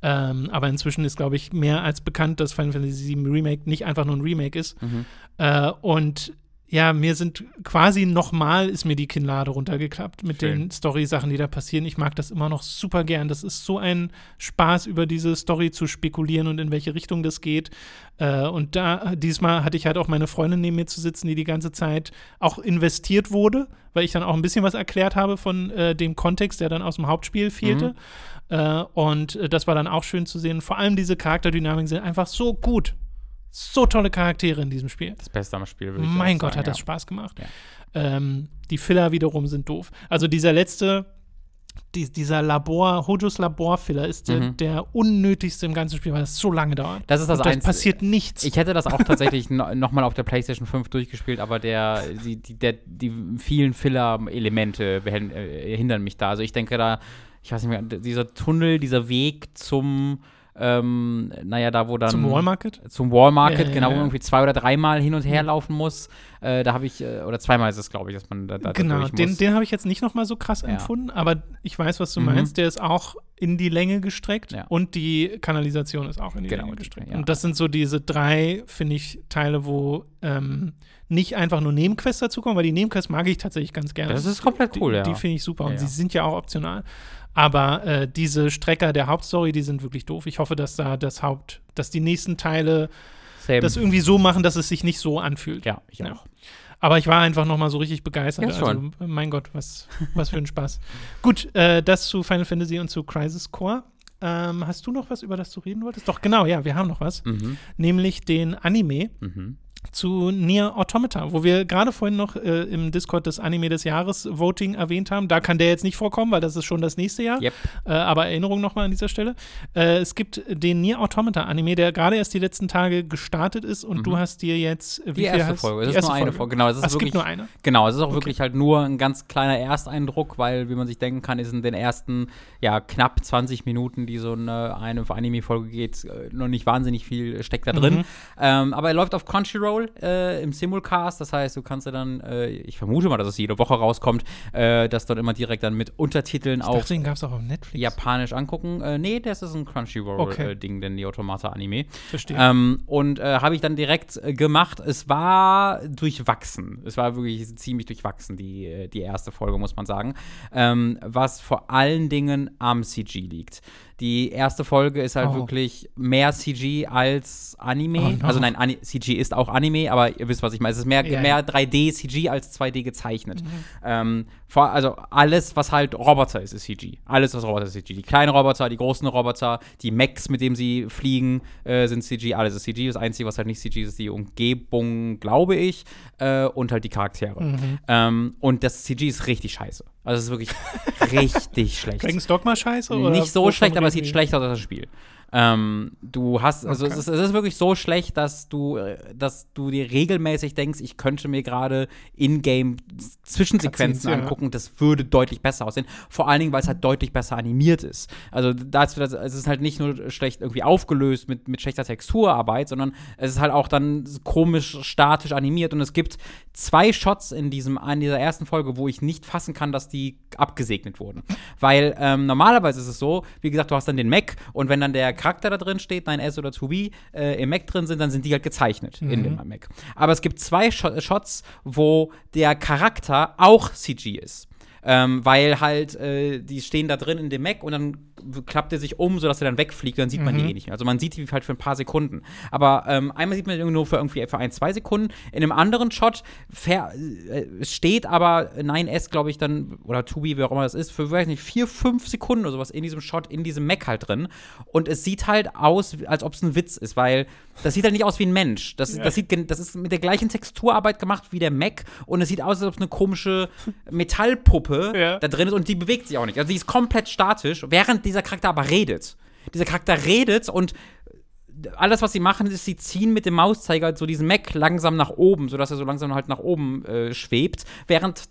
Ähm, aber inzwischen ist, glaube ich, mehr als bekannt, dass Final Fantasy VII Remake nicht einfach nur ein Remake ist. Mhm. Äh, und ja, mir sind quasi nochmal ist mir die Kinnlade runtergeklappt mit Schön. den Story-Sachen, die da passieren. Ich mag das immer noch super gern. Das ist so ein Spaß, über diese Story zu spekulieren und in welche Richtung das geht. Äh, und da, diesmal hatte ich halt auch meine Freundin neben mir zu sitzen, die die ganze Zeit auch investiert wurde, weil ich dann auch ein bisschen was erklärt habe von äh, dem Kontext, der dann aus dem Hauptspiel fehlte. Äh, und äh, das war dann auch schön zu sehen. Vor allem diese Charakterdynamiken sind einfach so gut. So tolle Charaktere in diesem Spiel. Das Beste am Spiel, würde ich Mein auch Gott, sagen, hat das ja. Spaß gemacht. Ja. Ähm, die Filler wiederum sind doof. Also dieser letzte, die, dieser Labor, Hojos Labor-Filler ist der, Mhm. der unnötigste im ganzen Spiel, weil es so lange dauert. Das ist das Und da Einzige. passiert nichts. Ich hätte das auch tatsächlich no, nochmal auf der PlayStation 5 durchgespielt, aber der, die, die, der, die vielen Filler-Elemente äh, hindern mich da. Also ich denke da, ich weiß nicht mehr, dieser Tunnel, dieser Weg zum, ähm, naja, da wo dann. Zum Wallmarket? Zum Wallmarket, Ja, ja, genau, wo man irgendwie zwei oder dreimal hin und her laufen muss. Äh, da habe ich, äh, oder zweimal ist es, glaube ich, dass man da, da Genau, den, den habe ich jetzt nicht noch mal so krass Ja. empfunden, aber ich weiß, was du Mhm. meinst. Der ist auch in die Länge gestreckt Ja. und die Kanalisation ist auch in die Genau, Länge die- gestreckt. Und das sind so diese drei, finde ich, Teile, wo ähm, nicht einfach nur Nebenquests dazukommen, weil die Nebenquests mag ich tatsächlich ganz gerne. Das ist komplett die, cool, ja. Die finde ich super und sie sind ja auch optional. Aber äh, diese Strecker der Hauptstory, die sind wirklich doof. Ich hoffe, dass da das Haupt, dass die nächsten Teile Same. das irgendwie so machen, dass es sich nicht so anfühlt. ja, ich Ja. auch. Aber ich war einfach noch mal so richtig begeistert. Ja, also, mein Gott, was, was für ein Spaß. Gut, äh, das zu Final Fantasy und zu Crisis Core. Ähm, hast du noch was, über das du reden wolltest? Doch, genau, ja, wir haben noch was. Mhm. Nämlich den Anime Mhm. Zu Nier Automata, wo wir gerade vorhin noch äh, im Discord des Anime des Jahres Voting erwähnt haben. Da kann der jetzt nicht vorkommen, weil das ist schon das nächste Jahr. Yep. Äh, aber Erinnerung nochmal an dieser Stelle. Äh, es gibt den Nier Automata Anime, der gerade erst die letzten Tage gestartet ist und du hast dir jetzt äh, wie Mhm. Die erste hast- Folge. die Es ist nur eine Folge. Genau, es ist Ach, es wirklich, gibt nur eine. Genau, es ist auch wirklich halt nur ein ganz kleiner Ersteindruck, weil, wie man sich denken kann, ist in den ersten, ja, knapp 20 Minuten, die so eine, eine Anime-Folge geht, äh, noch nicht wahnsinnig viel steckt da drin. Mhm. Ähm, aber er läuft auf Crunchyroll äh, im Simulcast, das heißt, du kannst ja dann, äh, ich vermute mal, dass es jede Woche rauskommt, äh, das dort immer direkt dann mit Untertiteln Ich auf dachte, den gab es auch auf Netflix. Japanisch angucken. Äh, nee, das ist ein Okay. Crunchyroll-Ding, denn die Automata-Anime. Verstehe. Ähm, und äh, habe ich dann direkt äh, gemacht. Es war durchwachsen. Es war wirklich ziemlich durchwachsen, die, äh, die erste Folge, muss man sagen. Ähm, was vor allen Dingen am CG liegt. Die erste Folge ist halt Oh. wirklich mehr CG als Anime. Oh no. Also nein, Ani CG ist auch Anime, aber ihr wisst, was ich meine. Es ist mehr, Ja, mehr ja. 3D CG als 2D gezeichnet. Mhm. Ähm, vor, also alles, was halt Roboter ist, ist CG. Alles, was Roboter ist, ist CG. Die kleinen Roboter, die großen Roboter, die Mechs, mit denen sie fliegen, äh, sind CG. Alles ist CG. Das Einzige, was halt nicht CG ist, ist die Umgebung, glaube ich, äh, und halt die Charaktere. Mhm. Ähm, und das CG ist richtig scheiße. Also es ist wirklich richtig schlecht. Dragon's Dogma scheiße? Oder Nicht so schlecht, aber es sieht wir? schlecht aus als das Spiel. Ähm, du hast, also Okay. es, ist, es ist wirklich so schlecht, dass du, äh, dass du dir regelmäßig denkst, ich könnte mir gerade in-game Zwischensequenzen ja. angucken, das würde deutlich besser aussehen. Vor allen Dingen, weil es halt deutlich besser animiert ist. Also dazu, das, es ist halt nicht nur schlecht irgendwie aufgelöst mit, mit schlechter Texturarbeit, sondern es ist halt auch dann komisch statisch animiert und es gibt zwei Shots in diesem in dieser ersten Folge, wo ich nicht fassen kann, dass die abgesegnet wurden. Weil ähm, normalerweise ist es so, wie gesagt, du hast dann den Mac und wenn dann der Charakter da drin steht, 9S oder 2B, äh, im Mac drin sind, dann sind die halt gezeichnet in dem Mac. Aber es gibt zwei Sho Shots, wo der Charakter auch CG ist. Ähm, weil halt, äh, die stehen da drin in dem Mac und dann klappt er sich um, sodass er dann wegfliegt, dann sieht man die eh nicht mehr. Also man sieht die halt für ein paar Sekunden. Aber ähm, einmal sieht man die nur für irgendwie für ein, zwei Sekunden. In einem anderen Shot äh, steht aber 9S, glaube ich, dann, oder 2B, wer auch immer das ist, für, weiß nicht, vier, fünf Sekunden oder sowas in diesem Shot, in diesem Mac halt drin. Und es sieht halt aus, als ob es ein Witz ist, weil das sieht halt nicht aus wie ein Mensch. Das, das, sieht, das ist mit der gleichen Texturarbeit gemacht wie der Mac und es sieht aus, als ob es eine komische Metallpuppe Ja. da drin ist und die bewegt sich auch nicht. Also die ist komplett statisch, während dieser Charakter aber redet. Dieser Charakter redet und alles, was sie machen, ist, sie ziehen mit dem Mauszeiger so diesen Mac langsam nach oben, sodass er so langsam halt nach oben äh, schwebt, während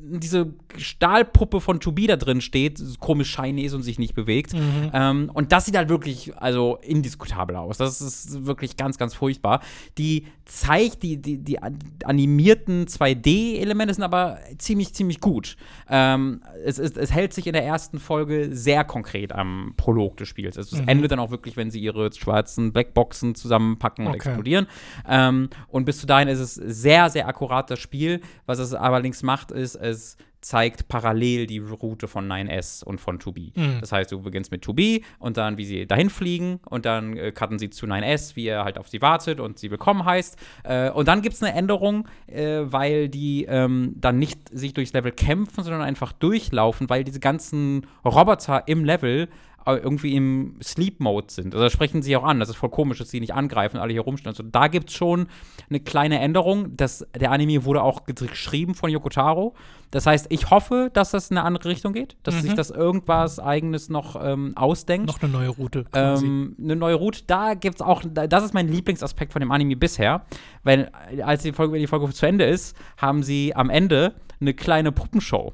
diese Stahlpuppe von To Be da drin steht, komisch shiny ist und sich nicht bewegt. Ähm, und das sieht halt wirklich, also indiskutabel aus. Das ist wirklich ganz, ganz furchtbar. Die zeigt, die, die, die an- animierten 2D-Elemente sind aber ziemlich, ziemlich gut. Ähm, es, es, es hält sich in der ersten Folge sehr konkret am Prolog des Spiels. Es endet dann auch wirklich, wenn sie ihre schwarzen Blackboxen zusammenpacken und Okay. explodieren. Ähm, und bis zu dahin ist es sehr, sehr akkurat das Spiel. Was es allerdings macht, ist, es zeigt parallel die Route von 9S und von 2B. Mhm. Das heißt, du beginnst mit 2B und dann, wie sie dahin fliegen und dann äh, cutten sie zu 9S, wie er halt auf sie wartet und sie willkommen heißt. Äh, und dann gibt es eine Änderung, äh, weil die ähm, dann nicht sich durchs Level kämpfen, sondern einfach durchlaufen, weil diese ganzen Roboter im Level irgendwie im Sleep-Mode sind. Also sprechen sie auch an. Das ist voll komisch, dass sie nicht angreifen, alle hier rumstehen. Also da gibt es schon eine kleine Änderung. Das, der Anime wurde auch ge- geschrieben von Yoko Taro. Das heißt, ich hoffe, dass das in eine andere Richtung geht, dass sich das irgendwas Eigenes noch ähm, ausdenkt. Noch eine neue Route. Ähm, eine neue Route, da gibt es auch, da- das ist mein Lieblingsaspekt von dem Anime bisher. Weil, als die Folge, wenn die Folge zu Ende ist, haben sie am Ende eine kleine Puppenshow.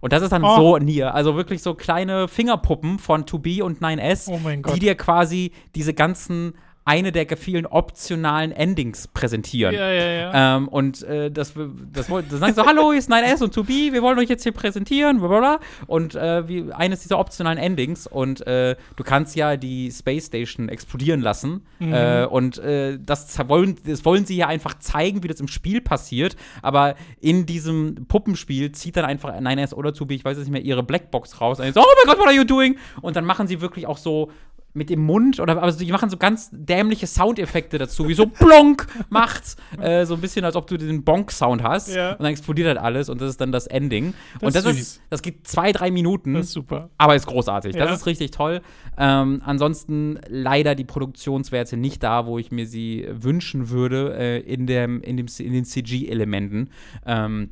Und das ist dann Oh. so Nier. Also wirklich so kleine Fingerpuppen von 2B und 9S, Oh die dir quasi diese ganzen, eine der vielen optionalen Endings präsentieren. ja, ja, ja. Ähm, und äh, das, das, woll- das sagen so, hallo, hier ist 9S und 2B, wir wollen euch jetzt hier präsentieren, blablabla. Und äh, wie, eines dieser optionalen Endings und äh, du kannst ja die Space Station explodieren lassen. Mhm. Äh, und äh, das, wollen, das wollen sie ja einfach zeigen, wie das im Spiel passiert. Aber in diesem Puppenspiel zieht dann einfach 9S oder 2B, ich weiß es nicht mehr, ihre Blackbox raus und so, oh mein Gott, what are you doing? Und dann machen sie wirklich auch so mit dem Mund oder also die machen so ganz dämliche Soundeffekte dazu, wie so Blonk macht. Äh, so ein bisschen, als ob du den Bonk-Sound hast. Ja. Und dann explodiert halt alles und das ist dann das Ending. Das und das ist ist, das geht zwei, drei Minuten. Das ist super. aber ist großartig. Ja. Das ist richtig toll. Ähm, ansonsten leider die Produktionswerte nicht da, wo ich mir sie wünschen würde, äh, in, dem, in, dem, in den CG-Elementen. Ähm,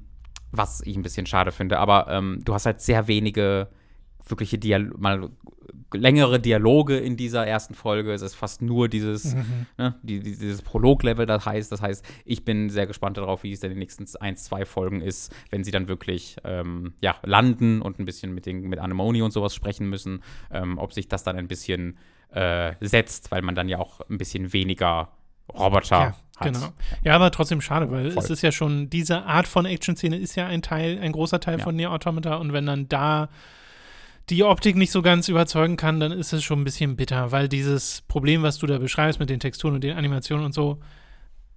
was ich ein bisschen schade finde. Aber ähm, du hast halt sehr wenige wirkliche Dial mal längere Dialoge in dieser ersten Folge. Es ist fast nur dieses, ne, die, die, dieses Prolog-Level, das heißt, das heißt, ich bin sehr gespannt darauf, wie es in den nächsten ein, zwei Folgen ist, wenn sie dann wirklich ähm, ja, landen und ein bisschen mit, den, mit Anemone und sowas sprechen müssen, ähm, ob sich das dann ein bisschen äh, setzt, weil man dann ja auch ein bisschen weniger Roboter Ja, hat. genau. Ja, aber trotzdem schade, weil Voll. es ist ja schon, diese Art von Action-Szene ist ja ein Teil, ein großer Teil Ja. von Nier Automata und wenn dann da die Optik nicht so ganz überzeugen kann, dann ist es schon ein bisschen bitter, weil dieses Problem, was du da beschreibst mit den Texturen und den Animationen und so,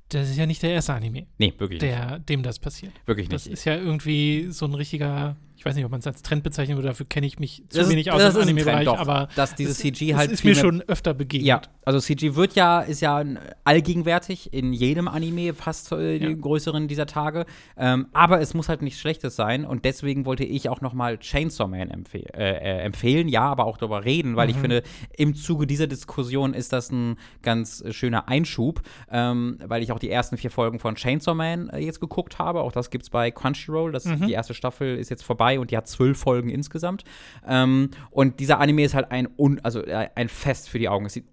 das ist ja nicht der erste Anime, Nee, wirklich der, dem das passiert. nicht. Wirklich Das nicht. ist ja irgendwie so ein richtiger, ich weiß nicht, ob man es als Trend bezeichnen würde, dafür kenne ich mich zu Das wenig aus das ist ein Trend, Anime-Bereich, aber dass dieses es, CG es halt ist mir schon öfter begegnet. Ja, also CG wird ja, ist ja allgegenwärtig in jedem Anime, fast äh, Ja. größeren dieser Tage. Ähm, aber es muss halt nichts Schlechtes sein und deswegen wollte ich auch noch mal Chainsaw Man empfeh äh, äh, empfehlen, ja, aber auch darüber reden, weil Mhm. ich finde, im Zuge dieser Diskussion ist das ein ganz äh, schöner Einschub, ähm, weil ich auch die ersten vier Folgen von Chainsaw Man äh, jetzt geguckt habe. Auch das gibt's bei Crunchyroll. Das, Mhm. Die erste Staffel ist jetzt vorbei und die hat zwölf Folgen insgesamt. Ähm, und dieser Anime ist halt ein, un also, äh, ein Fest für die Augen. Es sieht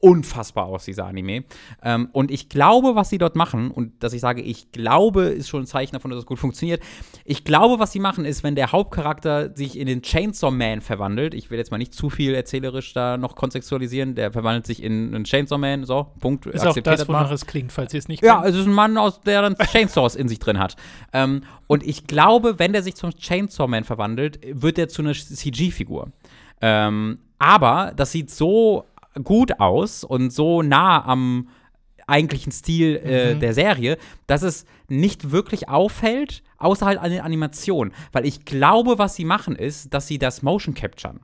unfassbar aus, dieser Anime. Ähm, und ich glaube, was sie dort machen, und dass ich sage, ich glaube, ist schon ein Zeichen davon, dass es gut funktioniert. Ich glaube, was sie machen, ist, wenn der Hauptcharakter sich in den Chainsaw Man verwandelt, ich will jetzt mal nicht zu viel erzählerisch da noch kontextualisieren, der verwandelt sich in einen Chainsaw Man, so, Punkt. Ist auch das, wonach es klingt, falls ihr es nicht Ja, kennt. es ist ein Mann, aus der dann Chainsaws in sich drin hat. Ähm, und ich glaube, wenn der sich zum Chainsaw Man verwandelt, wird er zu einer CG-Figur. Ähm, aber das sieht so gut aus und so nah am eigentlichen Stil äh, Mhm. der Serie, dass es nicht wirklich auffällt, außer halt an den Animationen. Weil ich glaube, was sie machen, ist, dass sie das Motion capturen.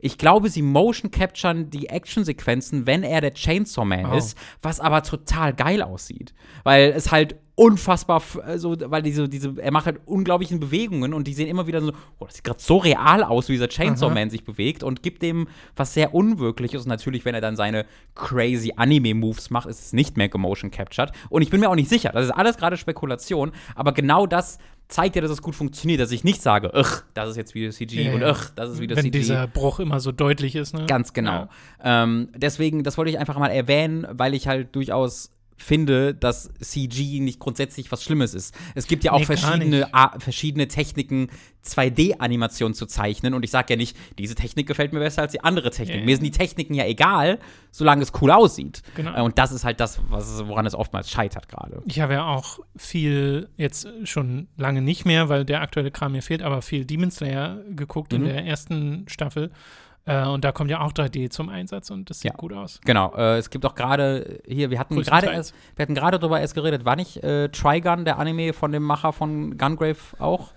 Ich glaube, sie motion capturen die Actionsequenzen, wenn er der Chainsaw Man Oh. ist, was aber total geil aussieht. Weil es halt unfassbar, f- also, weil diese, diese, er macht halt unglaublichen Bewegungen und die sehen immer wieder so, oh, das sieht gerade so real aus, wie dieser Chainsaw Aha. Man sich bewegt und gibt dem was sehr Unwirkliches. Und natürlich, wenn er dann seine crazy Anime-Moves macht, ist es nicht mehr gemotion captured. Und ich bin mir auch nicht sicher, das ist alles gerade Spekulation, aber genau das zeigt ja, dass es gut funktioniert, dass ich nicht sage, ugh, das ist jetzt wieder CG Ja, und ugh, das ist wieder Wenn CG. dieser Bruch immer so deutlich ist, ne? Ganz genau. Ja. Ähm, deswegen, das wollte ich einfach mal erwähnen, weil ich halt durchaus finde, dass CG nicht grundsätzlich was Schlimmes ist. Es gibt ja auch Nee, verschiedene, verschiedene Techniken, 2D-Animationen zu zeichnen. Und ich sage ja nicht, diese Technik gefällt mir besser als die andere Technik. Ja. Mir sind die Techniken ja egal, solange es cool aussieht. Genau. Äh, Und das ist halt das, was, woran es oftmals scheitert gerade. Ich habe ja auch viel, jetzt schon lange nicht mehr, weil der aktuelle Kram mir fehlt, aber viel Demon Slayer geguckt in Mhm. der ersten Staffel. Äh, und da kommt ja auch 3D zum Einsatz und das sieht Ja. gut aus. Genau, äh, es gibt auch gerade hier, wir hatten gerade erst, wir hatten gerade darüber erst geredet, war nicht äh, Trigun, der Anime von dem Macher von Gungrave auch?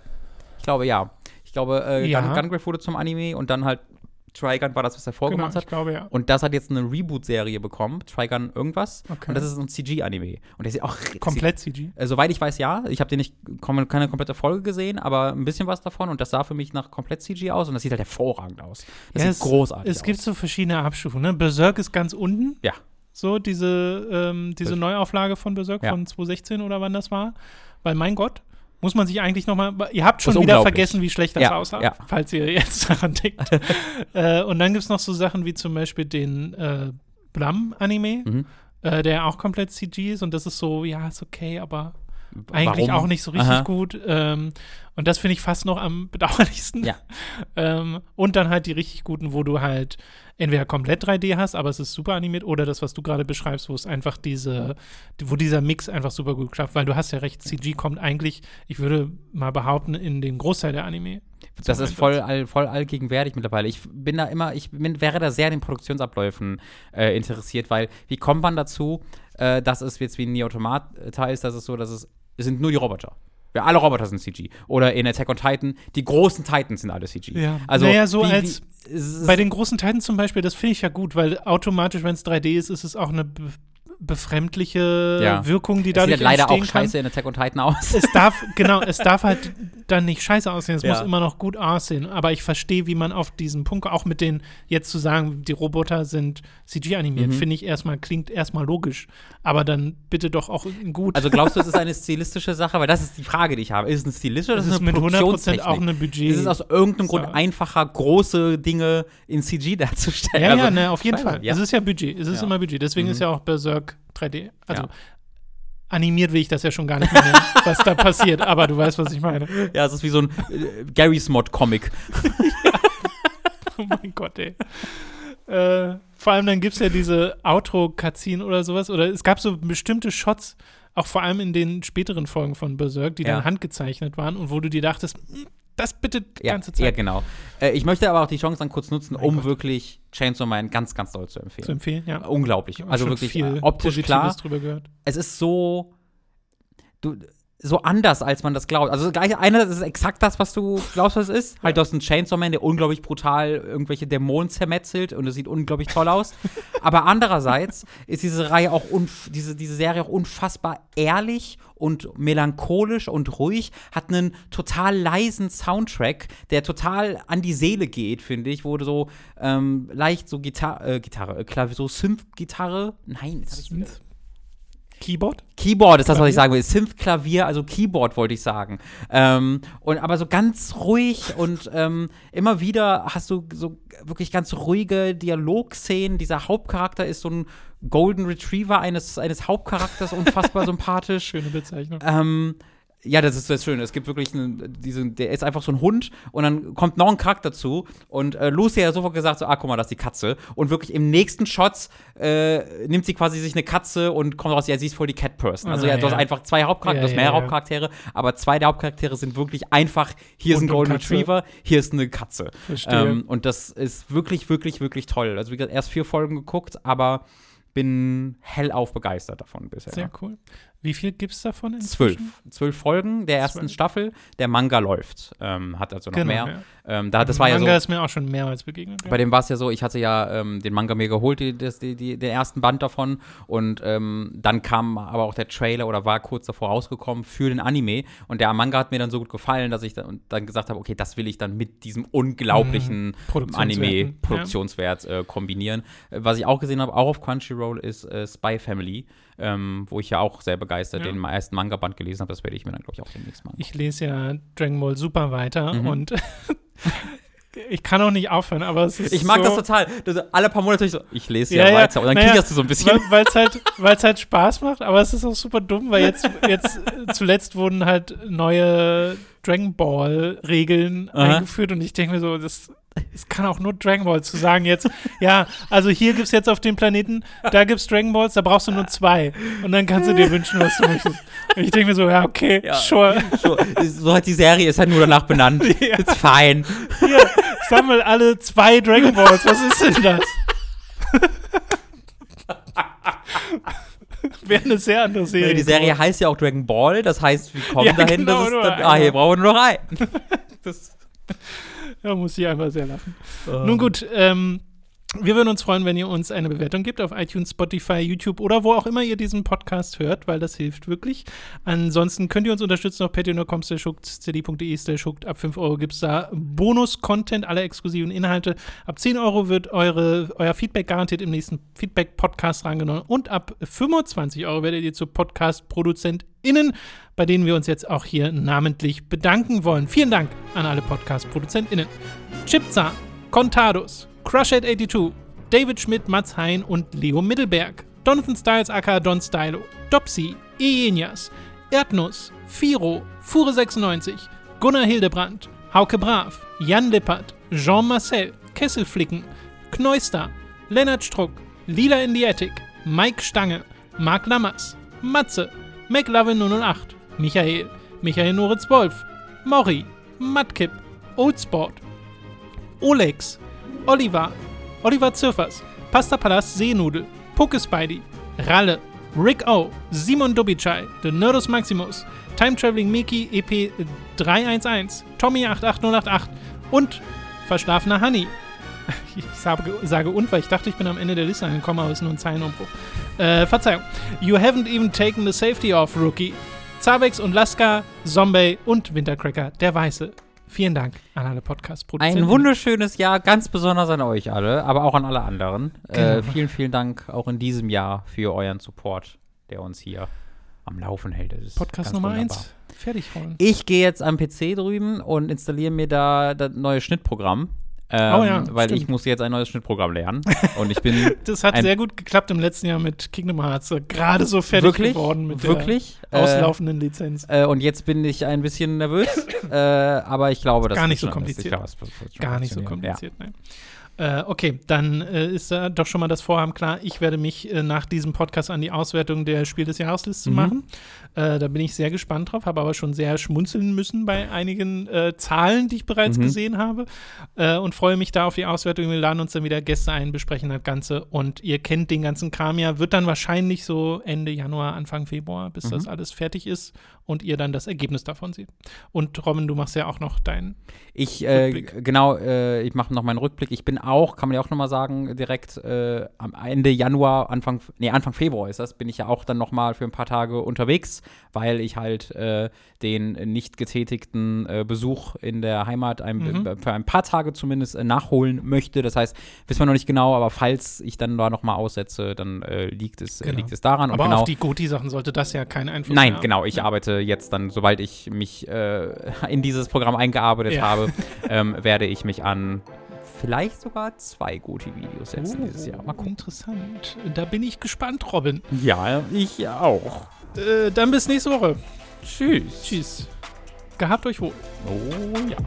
Ich glaube ja. Ich glaube, äh, Ja. Gun Gungrave wurde zum Anime und dann halt Trigun war das, was er Genau, vorgemacht ich hat. glaube ja. Und das hat jetzt eine Reboot-Serie bekommen, Trigun irgendwas. Okay. Und das ist ein CG-Anime. Und der sieht auch Komplett CG. Äh, soweit ich weiß, ja. Ich habe den nicht keine komplette Folge gesehen, aber ein bisschen was davon. Und das sah für mich nach komplett CG aus. Und das sieht halt hervorragend aus. Das Ja, sieht großartig Es aus. gibt so verschiedene Abstufungen. Ne? Berserk ist ganz unten. Ja. So, diese, ähm, diese Neuauflage von Berserk Ja. von 2016 oder wann das war. Weil, mein Gott, muss man sich eigentlich noch mal, ihr habt schon wieder vergessen, wie schlecht das Ja, aussah, ja. falls ihr jetzt daran denkt. äh, und dann gibt es noch so Sachen wie zum Beispiel den äh, Blum-Anime, Mhm. äh, der auch komplett CG ist und das ist so, ja, ist okay, aber eigentlich Warum? auch nicht so richtig Aha. gut. Ähm, und das finde ich fast noch am bedauerlichsten. Ja. ähm, und dann halt die richtig guten, wo du halt entweder komplett 3D hast, aber es ist super animiert, oder das, was du gerade beschreibst, wo es einfach diese, wo dieser Mix einfach super gut klappt, weil du hast ja recht, CG kommt eigentlich, ich würde mal behaupten, in den Großteil der Anime. Das ist voll, all, voll allgegenwärtig mittlerweile. Ich bin da immer, ich bin, wäre da sehr an den Produktionsabläufen äh, interessiert, weil wie kommt man dazu, äh, dass es jetzt wie ein Neo Automata ist, dass es so, dass es, es sind nur die Roboter. Ja, alle Roboter sind CG. Oder in Attack on Titan, die großen Titans sind alle CG. Ja. Also, naja, so wie, als wie, bei den großen Titans zum Beispiel, das finde ich ja gut, weil automatisch, wenn es 3D ist, ist es auch eine befremdliche Ja. Auch die es dadurch sieht leider auch entstehen kann. scheiße in Attack on Titan aus. Es darf, genau, es darf halt dann nicht scheiße aussehen. Es Ja. muss immer noch gut aussehen. Aber ich verstehe, wie man auf diesen Punkt, auch mit den, jetzt zu sagen, die Roboter sind CG animiert, Mhm. finde ich erstmal, klingt erstmal logisch. Aber dann bitte doch auch gut. Also glaubst du, es ist eine stilistische Sache? Weil das ist die Frage, die ich habe. Ist es eine stilistische oder ist es ist eine mit 100% Produktionstechnik? auch eine Budget. Ist es aus irgendeinem Grund einfacher, große Dinge in CG darzustellen? ja, Also, ja, ne, auf jeden Fall. ja. Es ist ja Budget. Es ist immer Budget. Deswegen Mhm. ist ja auch Berserk 3D. Also Ja. animiert will ich das ja schon gar nicht mehr nennen, was da passiert. Aber du weißt, was ich meine. Ja, es ist wie so ein äh, Garry's Mod-Comic. Oh mein Gott, ey. Äh, vor allem dann gibt es ja diese Outro-Cutscene oder sowas. Oder es gab so bestimmte Shots, auch vor allem in den späteren Folgen von Berserk, die Ja. dann handgezeichnet waren und wo du dir dachtest, "Hm, das bitte die Ja, ganze ja, Zeit genau. Äh, ich möchte aber auch die Chance dann kurz nutzen, Mein um Gott. wirklich Chainsaw Man ganz, ganz doll zu empfehlen. zu empfehlen. Ja. Unglaublich. Also wirklich viel äh, optisch Positives klar. drüber gehört. Es ist so. Du, so anders, als man das glaubt. Also gleich einer, das ist exakt das, was du glaubst, was es ist. Halt, du hast einen Chainsaw Man, der unglaublich brutal irgendwelche Dämonen zermetzelt und es sieht unglaublich toll aus. Aber andererseits ist diese Reihe auch unf diese, diese Serie auch unfassbar ehrlich und melancholisch und ruhig, hat einen total leisen Soundtrack, der total an die Seele geht, finde ich, du so ähm, leicht so Gitar äh, Gitarre, äh, Klavier, so Synth-Gitarre. Nein, jetzt wieder. Keyboard? Keyboard ist das, was ich sagen will. Synth-Klavier, also Keyboard wollte ich sagen. Ähm, und aber so ganz ruhig und ähm, immer wieder hast du so wirklich ganz ruhige Dialogszenen. Dieser Hauptcharakter ist so ein Golden Retriever eines, eines Hauptcharakters, unfassbar sympathisch. Schöne Bezeichnung. Ähm, ja, das ist das Schöne. Es gibt wirklich einen, diesen, der ist einfach so ein Hund und dann kommt noch ein Charakter dazu und äh, Lucy hat sofort gesagt, so, ah, guck mal, das ist die Katze. Und wirklich im nächsten Shot äh, nimmt sie quasi sich eine Katze und kommt raus, ja, sie ist voll die Cat Person. Also Ah, ja, du hast ja. einfach zwei Hauptcharaktere, Ja, du hast ja, mehrere ja. Hauptcharaktere, aber zwei der Hauptcharaktere sind wirklich einfach, hier ist Hund ein und Golden Katze. Retriever, hier ist eine Katze. Verstehe. Ähm, und das ist wirklich, wirklich, wirklich toll. Also wie gesagt, erst vier Folgen geguckt, aber bin hellauf begeistert davon bisher. Sehr cool. Wie viel gibt es davon? inzwischen? Zwölf. Zwölf Folgen der ersten Zwölf. Staffel. Der Manga läuft. Ähm, hat also noch Genau, mehr. ja. Ähm, da, das war ja Manga so. ist mir auch schon mehrmals begegnet. ja. Bei dem war es ja so, ich hatte ja ähm, den Manga mir geholt, die, die, die, den ersten Band davon. Und ähm, dann kam aber auch der Trailer oder war kurz davor rausgekommen für den Anime. Und der Manga hat mir dann so gut gefallen, dass ich dann, dann gesagt habe, okay, das will ich dann mit diesem unglaublichen Produktionswerten, Anime-Produktionswert äh, kombinieren. Äh, was ich auch gesehen habe, auch auf Crunchyroll, ist äh, Spy Family, ähm, wo ich ja auch sehr begeistert Ja. den ersten Manga-Band gelesen habe. Das werde ich mir dann, glaube ich, auch demnächst machen. Ich lese ja Dragon Ball Super weiter Mhm. und ich kann auch nicht aufhören, aber es ist Ich mag so, das total. Das, alle paar Monate ich so, ich lese Ja, ja, weiter. Und dann Naja, klickerst du so ein bisschen. Weil es halt, weil's halt Spaß macht, aber es ist auch super dumm, weil jetzt, jetzt zuletzt wurden halt neue Dragon Ball Regeln Aha. eingeführt und ich denke mir so, das, das kann auch nur Dragon Ball zu sagen jetzt, ja, also hier gibt es jetzt auf dem Planeten, da gibt es Dragon Balls, da brauchst du nur zwei und dann kannst du dir wünschen, was du möchtest. Und ich denke mir so, ja, okay, Ja. sure. So, so hat die Serie ist halt nur danach benannt. Ja. It's fine. Hier, sammel alle zwei Dragon Balls. Was ist denn das? Wäre eine sehr andere Serie. Die Serie heißt ja auch Dragon Ball, das heißt, wir kommen Ja, dahin, genau, dass es dann, ah, hier brauchen wir nur noch einen. Das, da muss ich einfach sehr lachen. Nun gut, ähm, wir würden uns freuen, wenn ihr uns eine Bewertung gibt auf iTunes, Spotify, YouTube oder wo auch immer ihr diesen Podcast hört, weil das hilft wirklich. Ansonsten könnt ihr uns unterstützen auf patreon.com cd.de. Ab 5 Euro gibt es da Bonus-Content, alle exklusiven Inhalte. Ab 10 Euro wird eure, euer Feedback garantiert im nächsten Feedback-Podcast rangenommen und ab 25 Euro werdet ihr zu Podcast-ProduzentInnen, bei denen wir uns jetzt auch hier namentlich bedanken wollen. Vielen Dank an alle Podcast-ProduzentInnen. Chipza, Contados, Crushhead82, David Schmidt, Mats Hein und Leo Mittelberg, Jonathan Styles aka Don Stylo, Dopsy, Eenias, Erdnuss, Firo, Fure96, Gunnar Hildebrandt, Hauke Brav, Jan Lippert, Jean Marcel, Kesselflicken, Kneuster, Lennart Struck, Lila in the Attic, Mike Stange, Marc Lammers, Matze, McLovin 008, Michael, Michael Noritz Wolf, Mori, Matkip, Oldsport, Olex, Oliver, Oliver Zirfers, Pasta Palast Seenudel, Pokespidey, Ralle, Rick O, Simon Dubichai, The Nerdus Maximus, Time Traveling Miki EP 311, Tommy88088 und Verschlafener Honey. Ich sage, sage und, weil ich dachte, ich bin am Ende der Liste angekommen, aber es ist nur ein Zeilenumbruch. Äh, Verzeihung. You haven't even taken the safety off, Rookie. Zabex und Laska, Zombie und Wintercracker, der Weiße. Vielen Dank an alle Podcast-Produzenten. Ein wunderschönes Jahr, ganz besonders an euch alle, aber auch an alle anderen. Äh, Genau. vielen, vielen Dank auch in diesem Jahr für euren Support, der uns hier am Laufen hält. Podcast Nummer wunderbar. 1. Fertig rollen. Ich gehe jetzt am PC drüben und installiere mir da das neue Schnittprogramm. Ähm, Oh ja, weil stimmt. ich muss jetzt ein neues Schnittprogramm lernen. Und ich bin Das hat sehr gut geklappt im letzten Jahr mit Kingdom Hearts. Gerade so fertig wirklich, geworden mit wirklich der äh, auslaufenden Lizenz. Äh, und jetzt bin ich ein bisschen nervös, äh, aber ich glaube, das Gar nicht so kompliziert. Glaube, Gar nicht so kompliziert, nein. Äh, okay, dann äh, ist da doch schon mal das Vorhaben klar. Ich werde mich äh, nach diesem Podcast an die Auswertung der Spiel des Jahresliste Mhm. machen. Äh, da bin ich sehr gespannt drauf, habe aber schon sehr schmunzeln müssen bei einigen äh, Zahlen, die ich bereits Mhm. gesehen habe. Äh, und freue mich da auf die Auswertung. Wir laden uns dann wieder Gäste ein, besprechen das Ganze. Und ihr kennt den ganzen Kram ja. Wird dann wahrscheinlich so Ende Januar, Anfang Februar, bis Mhm. das alles fertig ist und ihr dann das Ergebnis davon seht. Und Robin, du machst ja auch noch dein Ich, äh, genau, äh, ich mache noch meinen Rückblick. Ich bin auch, kann man ja auch nochmal sagen, direkt am Ende Januar, Anfang, nee, Anfang Februar ist das, bin ich ja auch dann nochmal für ein paar Tage unterwegs, weil ich halt äh, den nicht getätigten äh, Besuch in der Heimat ein, Mhm. für ein paar Tage zumindest äh, nachholen möchte. Das heißt, wissen wir noch nicht genau, aber falls ich dann da nochmal aussetze, dann äh, liegt, es, äh, Genau. liegt es daran. Aber genau, auf die Goti-Sachen sollte das ja keinen Einfluss Nein, haben. genau. Ich arbeite jetzt dann, sobald ich mich äh, in dieses Programm eingearbeitet Ja. habe, ähm, werde ich mich an vielleicht sogar zwei Goti-Videos setzen dieses Jahr. Mal gucken. Interessant. Da bin ich gespannt, Robin. Ja, ich auch. Äh, dann bis nächste Woche. Tschüss. Tschüss. Gehabt euch wohl. Oh ja.